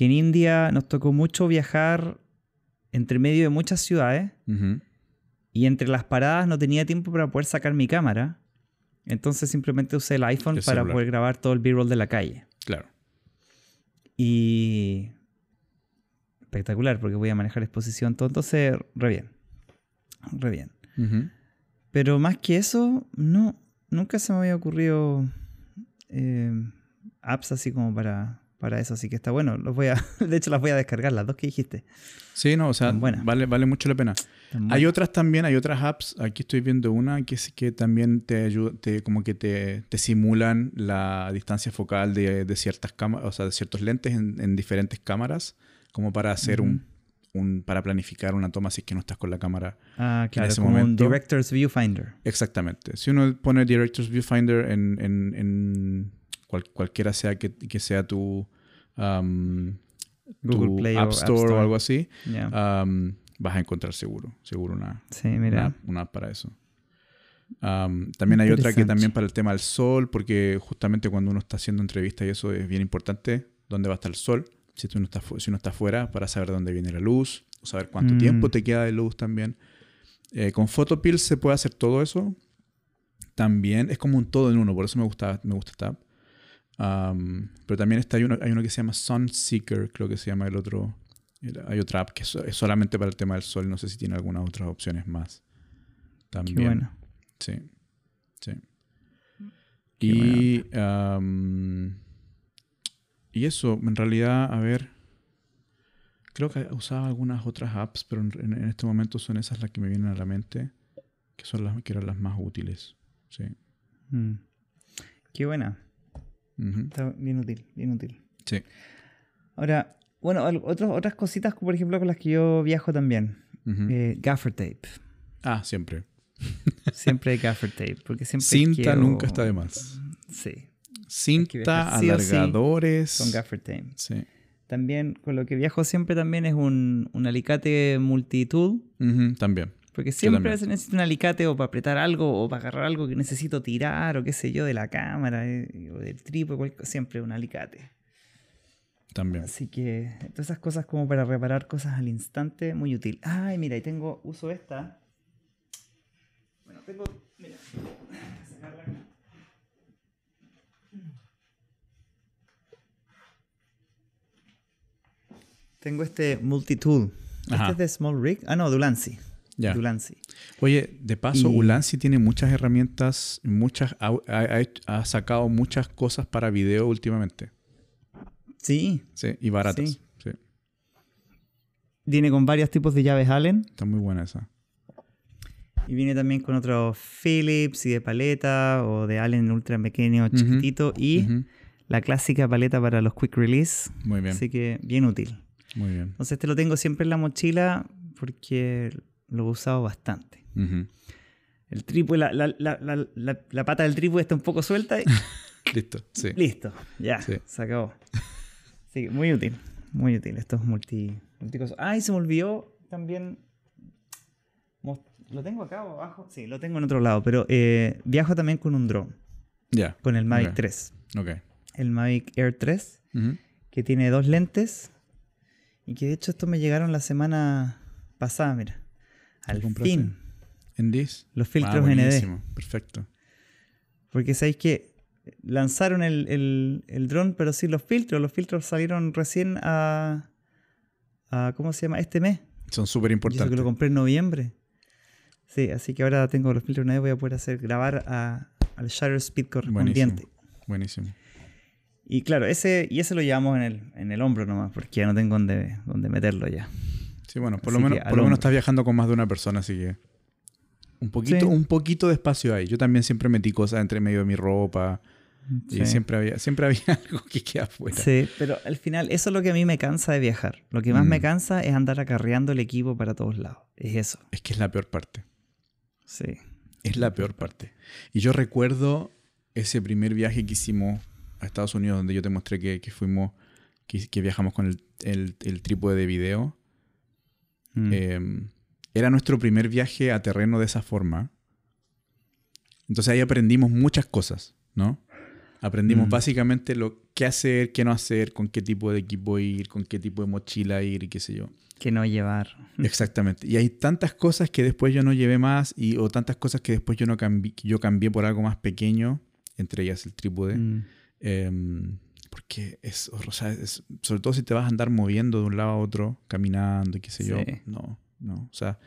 que en India nos tocó mucho viajar entre medio de muchas ciudades y entre las paradas no tenía tiempo para poder sacar mi cámara. Entonces simplemente usé el iPhone para poder grabar todo el B-roll de la calle. Claro. Y espectacular porque voy a manejar exposición todo. Entonces, re bien. Re bien. Pero más que eso, no. Nunca se me había ocurrido eh, apps así como para para eso, así que está bueno. Los voy a, de hecho, las voy a descargar, las dos que dijiste. Sí, no, o sea, vale, vale mucho la pena. Hay otras también, hay otras apps, aquí estoy viendo una que, que también te ayuda, te, como que te, te, simulan la distancia focal de, de ciertas cámaras, o sea, de ciertos lentes en, diferentes cámaras, como para hacer un, un, para planificar una toma si es que no estás con la cámara ah, claro, en ese como un Director's Viewfinder. Exactamente. Si uno pone Director's Viewfinder en, en cualquiera sea que, sea tu, um, Google App, Store o algo así, um, vas a encontrar seguro, seguro una, una, app para eso. Um, también hay otra que también para el tema del sol, porque justamente cuando uno está haciendo entrevistas y eso es bien importante, dónde va a estar el sol, si, tú no estás, si uno está afuera, para saber dónde viene la luz, o saber cuánto mm. tiempo te queda de luz también. Eh, con Photopills se puede hacer todo eso. También es como un todo en uno, por eso me gusta, me gusta esta app pero también está, hay, uno, hay uno que se llama Sunseeker, creo que se llama el otro. Hay otra app que es, solamente para el tema del sol. No sé si tiene algunas otras opciones más. También. Qué bueno. Sí. Sí. y, y eso, en realidad, a ver. Creo que usaba algunas otras apps, pero en, este momento son esas las que me vienen a la mente, que son las que eran las más útiles. Sí. Mm. Qué buena. Está bien útil, bien útil. Sí. Ahora, bueno, otras cositas, por ejemplo, con las que yo viajo también. Eh, gaffer tape. Ah, siempre. Siempre hay gaffer tape. Porque siempre Cinta nunca está de más. Sí. Cinta, alargadores. con gaffer tape. Sí. También con lo que viajo siempre también es un, un alicate multitool. también. Porque siempre se necesita un alicate o para apretar algo o para agarrar algo que necesito tirar o qué sé yo de la cámara eh, o del trípode, siempre un alicate. También. Así que todas esas cosas como para reparar cosas al instante, muy útil. Ay, mira, y tengo, uso esta. Bueno, tengo, mira, Tengo este multitool. Este es de Small Rig. Ah, no, Dulancey. Ya. Oye, de paso, Ulanzi tiene muchas herramientas, muchas ha, sacado muchas cosas para video últimamente. Sí. Sí, y baratas. Sí. Viene con varios tipos de llaves Allen. Está muy buena esa. Y viene también con otros Philips y de paleta o de Allen ultra pequeño, chiquitito. Y la clásica paleta para los quick release. Muy bien. Así que bien útil. Muy bien. Entonces este lo tengo siempre en la mochila porque lo he usado bastante. El trípode, la, la, la, la, pata del trípode está un poco suelta. Y... Listo, sí. Listo, ya, se acabó. Sí, muy útil, muy útil. Esto es multi, multicosas. Ah, y se me olvidó también. ¿Lo tengo acá o abajo? Sí, lo tengo en otro lado, pero eh, viajo también con un drone. Ya. Con el Mavic 3. Ok. El Mavic Air 3, que tiene dos lentes. Y que de hecho esto me llegaron la semana pasada, mira. Al fin. ¿En DIS? Los filtros ah, ND. Perfecto. Porque sabéis que lanzaron el, el, el dron, pero sí los filtros. Los filtros salieron recién a, a ¿cómo se llama? Este mes. Son súper importantes. que lo compré en noviembre. Sí, así que ahora tengo los filtros ND, voy a poder hacer grabar a, al shutter speed correspondiente. Buenísimo. Y claro, ese, y ese lo llevamos en el, en el hombro nomás, porque ya no tengo dónde, dónde meterlo ya. Sí, bueno, por, lo menos, por lo menos estás viajando con más de una persona, así que un poquito, un poquito de espacio hay. Yo también siempre metí cosas entre medio de mi ropa. Y siempre había, siempre había algo que queda afuera. Sí, pero al final eso es lo que a mí me cansa de viajar. Lo que más me mm. cansa es andar acarreando el equipo para todos lados. Es eso. Es que es la peor parte. Sí. Es la peor parte. Y yo recuerdo ese primer viaje que hicimos a Estados Unidos, donde yo te mostré que, fuimos, que, viajamos con el, el, el trípode de video. Mm. Em, era nuestro primer viaje a terreno de esa forma. Entonces ahí aprendimos muchas cosas, ¿no? Aprendimos mm. básicamente lo qué hacer, qué no hacer, con qué tipo de equipo ir, con qué tipo de mochila ir y qué sé yo. Que no llevar. Exactamente. Y hay tantas cosas que después yo no llevé más y, o tantas cosas que después yo no cambié, yo cambié por algo más pequeño, entre ellas el trípode. Mm. Em, porque es, o sea, sobre todo si te vas a andar moviendo de un lado a otro, caminando y qué sé yo. No, no. O sea,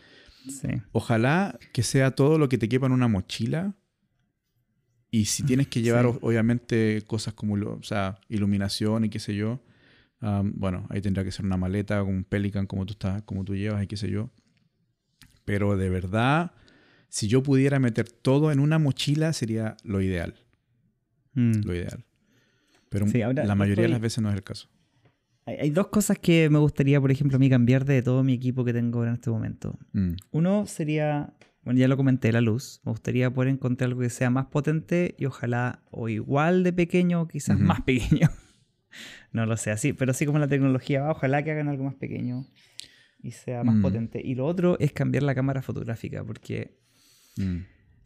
ojalá que sea todo lo que te quepa en una mochila. Y si tienes que llevar, obviamente, cosas como o sea, iluminación y qué sé yo, bueno, ahí tendrá que ser una maleta con un Pelican como tú, estás, como tú llevas y qué sé yo. Pero de verdad, si yo pudiera meter todo en una mochila, sería lo ideal. Mm. Lo ideal. Pero la mayoría de las veces no es el caso. Hay, dos cosas que me gustaría, por ejemplo, a mí cambiar de todo mi equipo que tengo en este momento. Mm. Uno sería, bueno, ya lo comenté, la luz. Me gustaría poder encontrar algo que sea más potente y ojalá o igual de pequeño o quizás más pequeño. no lo sé, así, pero así como la tecnología va, ojalá que hagan algo más pequeño y sea más mm. potente. Y lo otro es cambiar la cámara fotográfica, porque mm.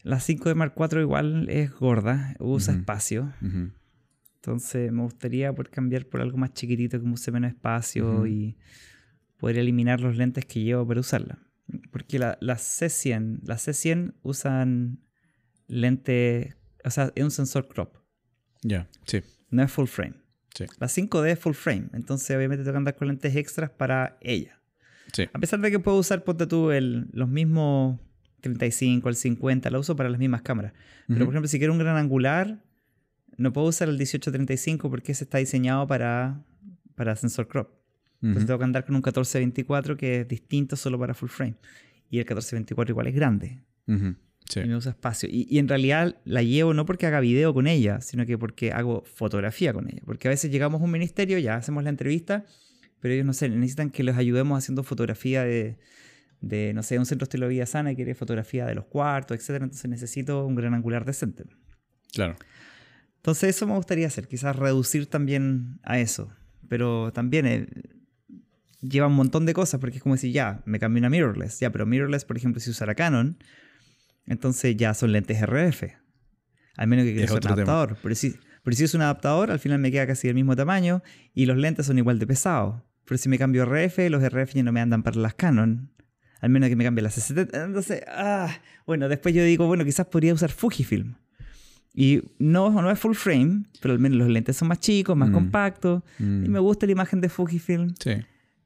la 5D Mark IV igual es gorda, usa espacio. Entonces me gustaría poder cambiar por algo más chiquitito que use menos espacio y poder eliminar los lentes que llevo para usarla. Porque la, C100, la C100 usan lentes, o sea, es un sensor crop. Ya, sí. No es full frame. Sí. La 5D es full frame, entonces obviamente tengo que andar con lentes extras para ella. Sí. A pesar de que puedo usar, ponte tú, el, los mismos 35, el 50, la uso para las mismas cámaras. Pero por ejemplo, si quiero un gran angular, no puedo usar el 1835 porque ese está diseñado para, para sensor crop. Entonces tengo que andar con un 1424 que es distinto solo para full frame. Y el 1424 igual es grande. Y me usa espacio. Y, y, en realidad la llevo no porque haga video con ella, sino que porque hago fotografía con ella. Porque a veces llegamos a un ministerio, ya hacemos la entrevista, pero ellos no sé, necesitan que los ayudemos haciendo fotografía de, de no sé, un centro estilo vida sana y quiere fotografía de los cuartos, etc. Entonces necesito un gran angular decente. Claro. Entonces eso me gustaría hacer, quizás reducir también a eso. Pero también eh, lleva un montón de cosas, porque es como decir, ya, me cambio una mirrorless, ya, pero mirrorless, por ejemplo, si usara Canon, entonces ya son lentes RF. Al menos que quiera un adaptador. Pero si, pero si es un adaptador, al final me queda casi del mismo tamaño y los lentes son igual de pesados. Pero si me cambio RF, los RF ya no me andan para las Canon. Al menos que me cambie las 70 Entonces, ah, bueno, después yo digo, bueno, quizás podría usar Fujifilm. Y no, no es full frame, pero al menos los lentes son más chicos, más mm. compactos. Mm. Y me gusta la imagen de Fujifilm. Sí.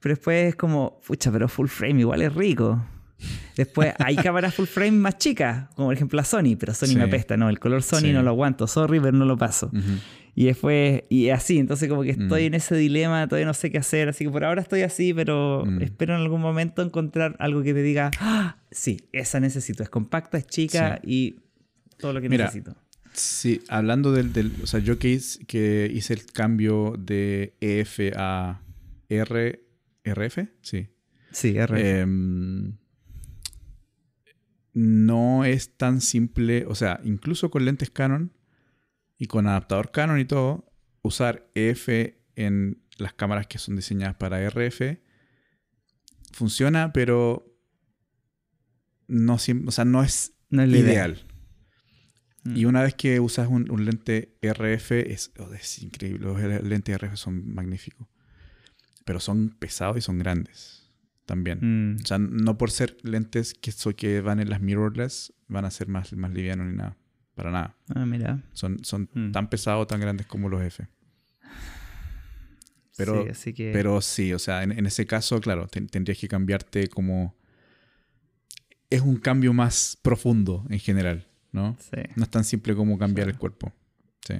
Pero después es como, pucha, pero full frame igual es rico. Después hay cámaras full frame más chicas, como por ejemplo la Sony, pero Sony me apesta, no, el color Sony no lo aguanto, sorry, pero no lo paso. Y después, y así, entonces como que estoy mm. en ese dilema, todavía no sé qué hacer, así que por ahora estoy así, pero mm. espero en algún momento encontrar algo que me diga, ¡Ah! sí, esa necesito, es compacta, es chica y todo lo que necesito. Sí, hablando del, del, o sea, yo que hice, que hice el cambio de EF a R, RF, sí. Sí, RF. Em, no es tan simple, o sea, incluso con lentes Canon, y con adaptador Canon y todo, usar EF en las cámaras que son diseñadas para RF funciona, pero no, o sea, no es, ideal. Mm. Y una vez que usas un, lente RF, es, oh, es, increíble. Los lentes RF son magníficos. Pero son pesados y son grandes también. Mm. O sea, no por ser lentes que, que van en las mirrorless, van a ser más, más livianos ni nada. Para nada. Ah, mira. Son, son mm. tan pesados, tan grandes como los F. Pero sí, así que... pero sí o sea, en, ese caso, claro, tendrías que cambiarte como... Es un cambio más profundo en general, ¿no? Sí. No es tan simple como cambiar el cuerpo. Sí.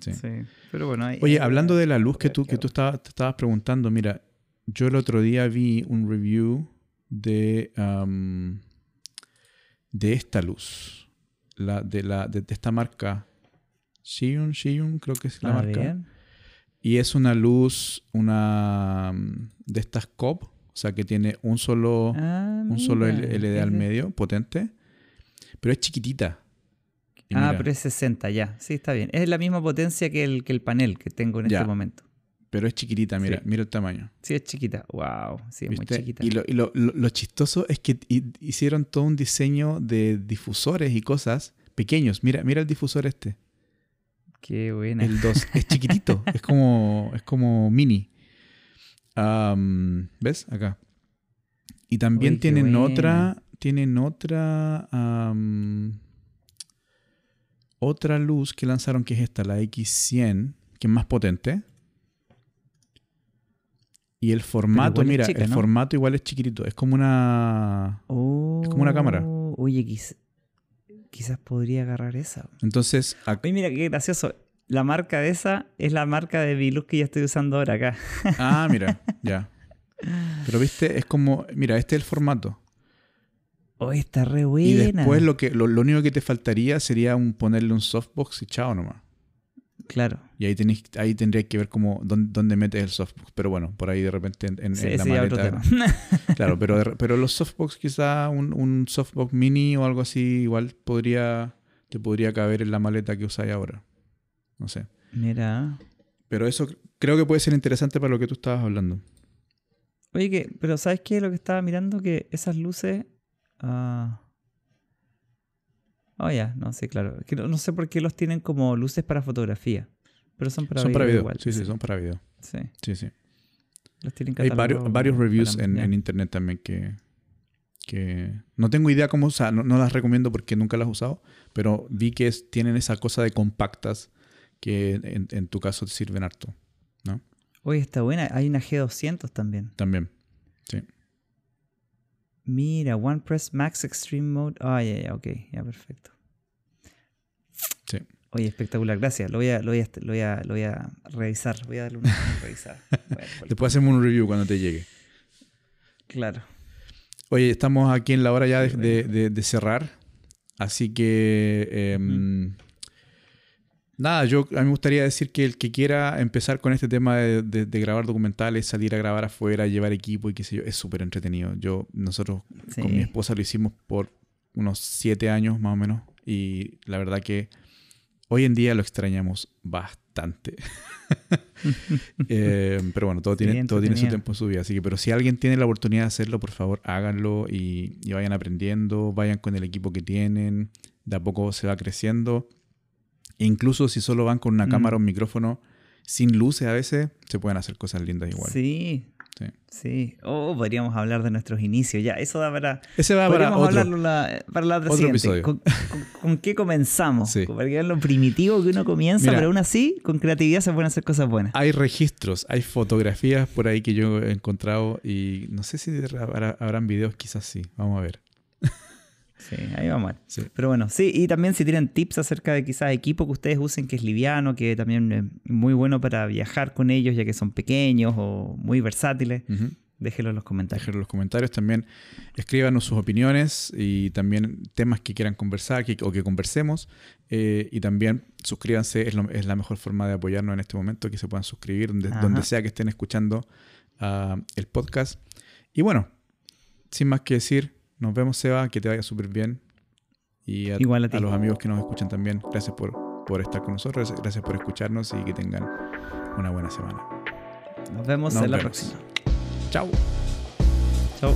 Sí. Pero bueno, Oye, hablando de la luz que tú, que tú estabas, te estabas preguntando, mira, yo el otro día vi un review de, de esta luz la, de, la, de, esta marca. Xion, Xion, creo que es la ah, marca. Y es una luz, una de estas COP, o sea que tiene un solo, ah, un solo LED al medio, potente, pero es chiquitita. ah, pero es 60 ya. Sí, está bien. Es la misma potencia que el, que el panel que tengo en este momento. Pero es chiquitita, mira, mira el tamaño. Sí, es chiquita. Wow, sí, es muy chiquita. Y, lo, y lo, lo, chistoso es que hicieron todo un diseño de difusores y cosas pequeños. Mira, mira el difusor este. Qué buena. El 2. Es chiquitito. es como. Es como mini. ¿Ves? Acá. Y también tienen otra. Tienen otra. otra luz que lanzaron que es esta, la X100, que es más potente. Y el formato, mira, el formato igual es chiquitito. Es como una. es como una cámara. Oh, oye, quizás podría agarrar esa. Entonces. Oye, mira qué gracioso. La marca de esa es la marca de Bilus que ya estoy usando ahora acá. Ah, mira, ya. Pero viste, es como. Mira, este es el formato. Oh, está re buena. Y después lo, que, lo, único que te faltaría sería un, ponerle un softbox y chao nomás. Claro. Y ahí, tenéis, ahí tendrías que ver cómo, dónde, metes el softbox. Pero bueno, por ahí de repente en, la maleta. claro, pero, pero los softbox, quizá un, un, softbox mini o algo así, igual podría te podría caber en la maleta que usáis ahora. No sé. Mira. Pero eso creo que puede ser interesante para lo que tú estabas hablando. Oye, que, pero ¿sabes qué? Lo que estaba mirando, que esas luces. Uh... Oh, ya, no sé, claro. no, sé por qué los tienen como luces para fotografía. Pero son para son video. Para video. Igual, sí, sí, son para video. Sí. Sí, sí. Los tienen Hay varios, varios reviews en, en, internet también que, que. No tengo idea cómo. O sea, no, las recomiendo porque nunca las he usado. Pero vi que tienen esa cosa de compactas que en, en tu caso te sirven harto. ¿No? Oye, está buena. Hay una G200 también. También. Sí. Mira, OnePress Max Extreme Mode. Ah, ya, ya, ok, ya, perfecto. Sí. Oye, espectacular, gracias. Lo voy a, lo voy a, lo voy a, lo voy a revisar. Voy a darle una revisada. Después hacemos un review cuando te llegue. Claro. Oye, estamos aquí en la hora ya de, de, cerrar. Así que... Em, nada, yo a mí me gustaría decir que el que quiera empezar con este tema de, grabar documentales, salir a grabar afuera, llevar equipo y qué sé yo, es súper entretenido. Yo, nosotros con mi esposa lo hicimos por unos siete años más o menos y la verdad que hoy en día lo extrañamos bastante. Eh, pero bueno, todo tiene, todo tiene su tiempo en su vida. Así que, pero si alguien tiene la oportunidad de hacerlo, por favor, háganlo y, vayan aprendiendo, vayan con el equipo que tienen. De a poco se va creciendo. E incluso si solo van con una cámara o un micrófono sin luces a veces, se pueden hacer cosas lindas igual. Sí, Sí. O podríamos hablar de nuestros inicios. Ya, eso da para. Ese va para otro, la, para la otra Episodio. ¿Con, qué comenzamos? Para que lo primitivo que uno comienza, pero aún así, con creatividad se pueden hacer cosas buenas. Hay registros, hay fotografías por ahí que yo he encontrado y no sé si habrán videos, quizás sí. Vamos a ver. Sí, ahí va mal. Pero bueno, sí, y también si tienen tips acerca de quizás equipo que ustedes usen que es liviano, que también es muy bueno para viajar con ellos ya que son pequeños o muy versátiles, déjenlo en los comentarios. Déjenlo en los comentarios también. Escríbanos sus opiniones y también temas que quieran conversar o que conversemos. Eh, y también suscríbanse, es, la mejor forma de apoyarnos en este momento, que se puedan suscribir donde, sea que estén escuchando ah, el podcast. Y bueno, sin más que decir, nos vemos, Seba, que te vaya súper bien. Y a, Igual a, los amigos que nos escuchan también, gracias por, por estar con nosotros, gracias por escucharnos y que tengan una buena semana. Nos vemos en la próxima. Chao. Chao.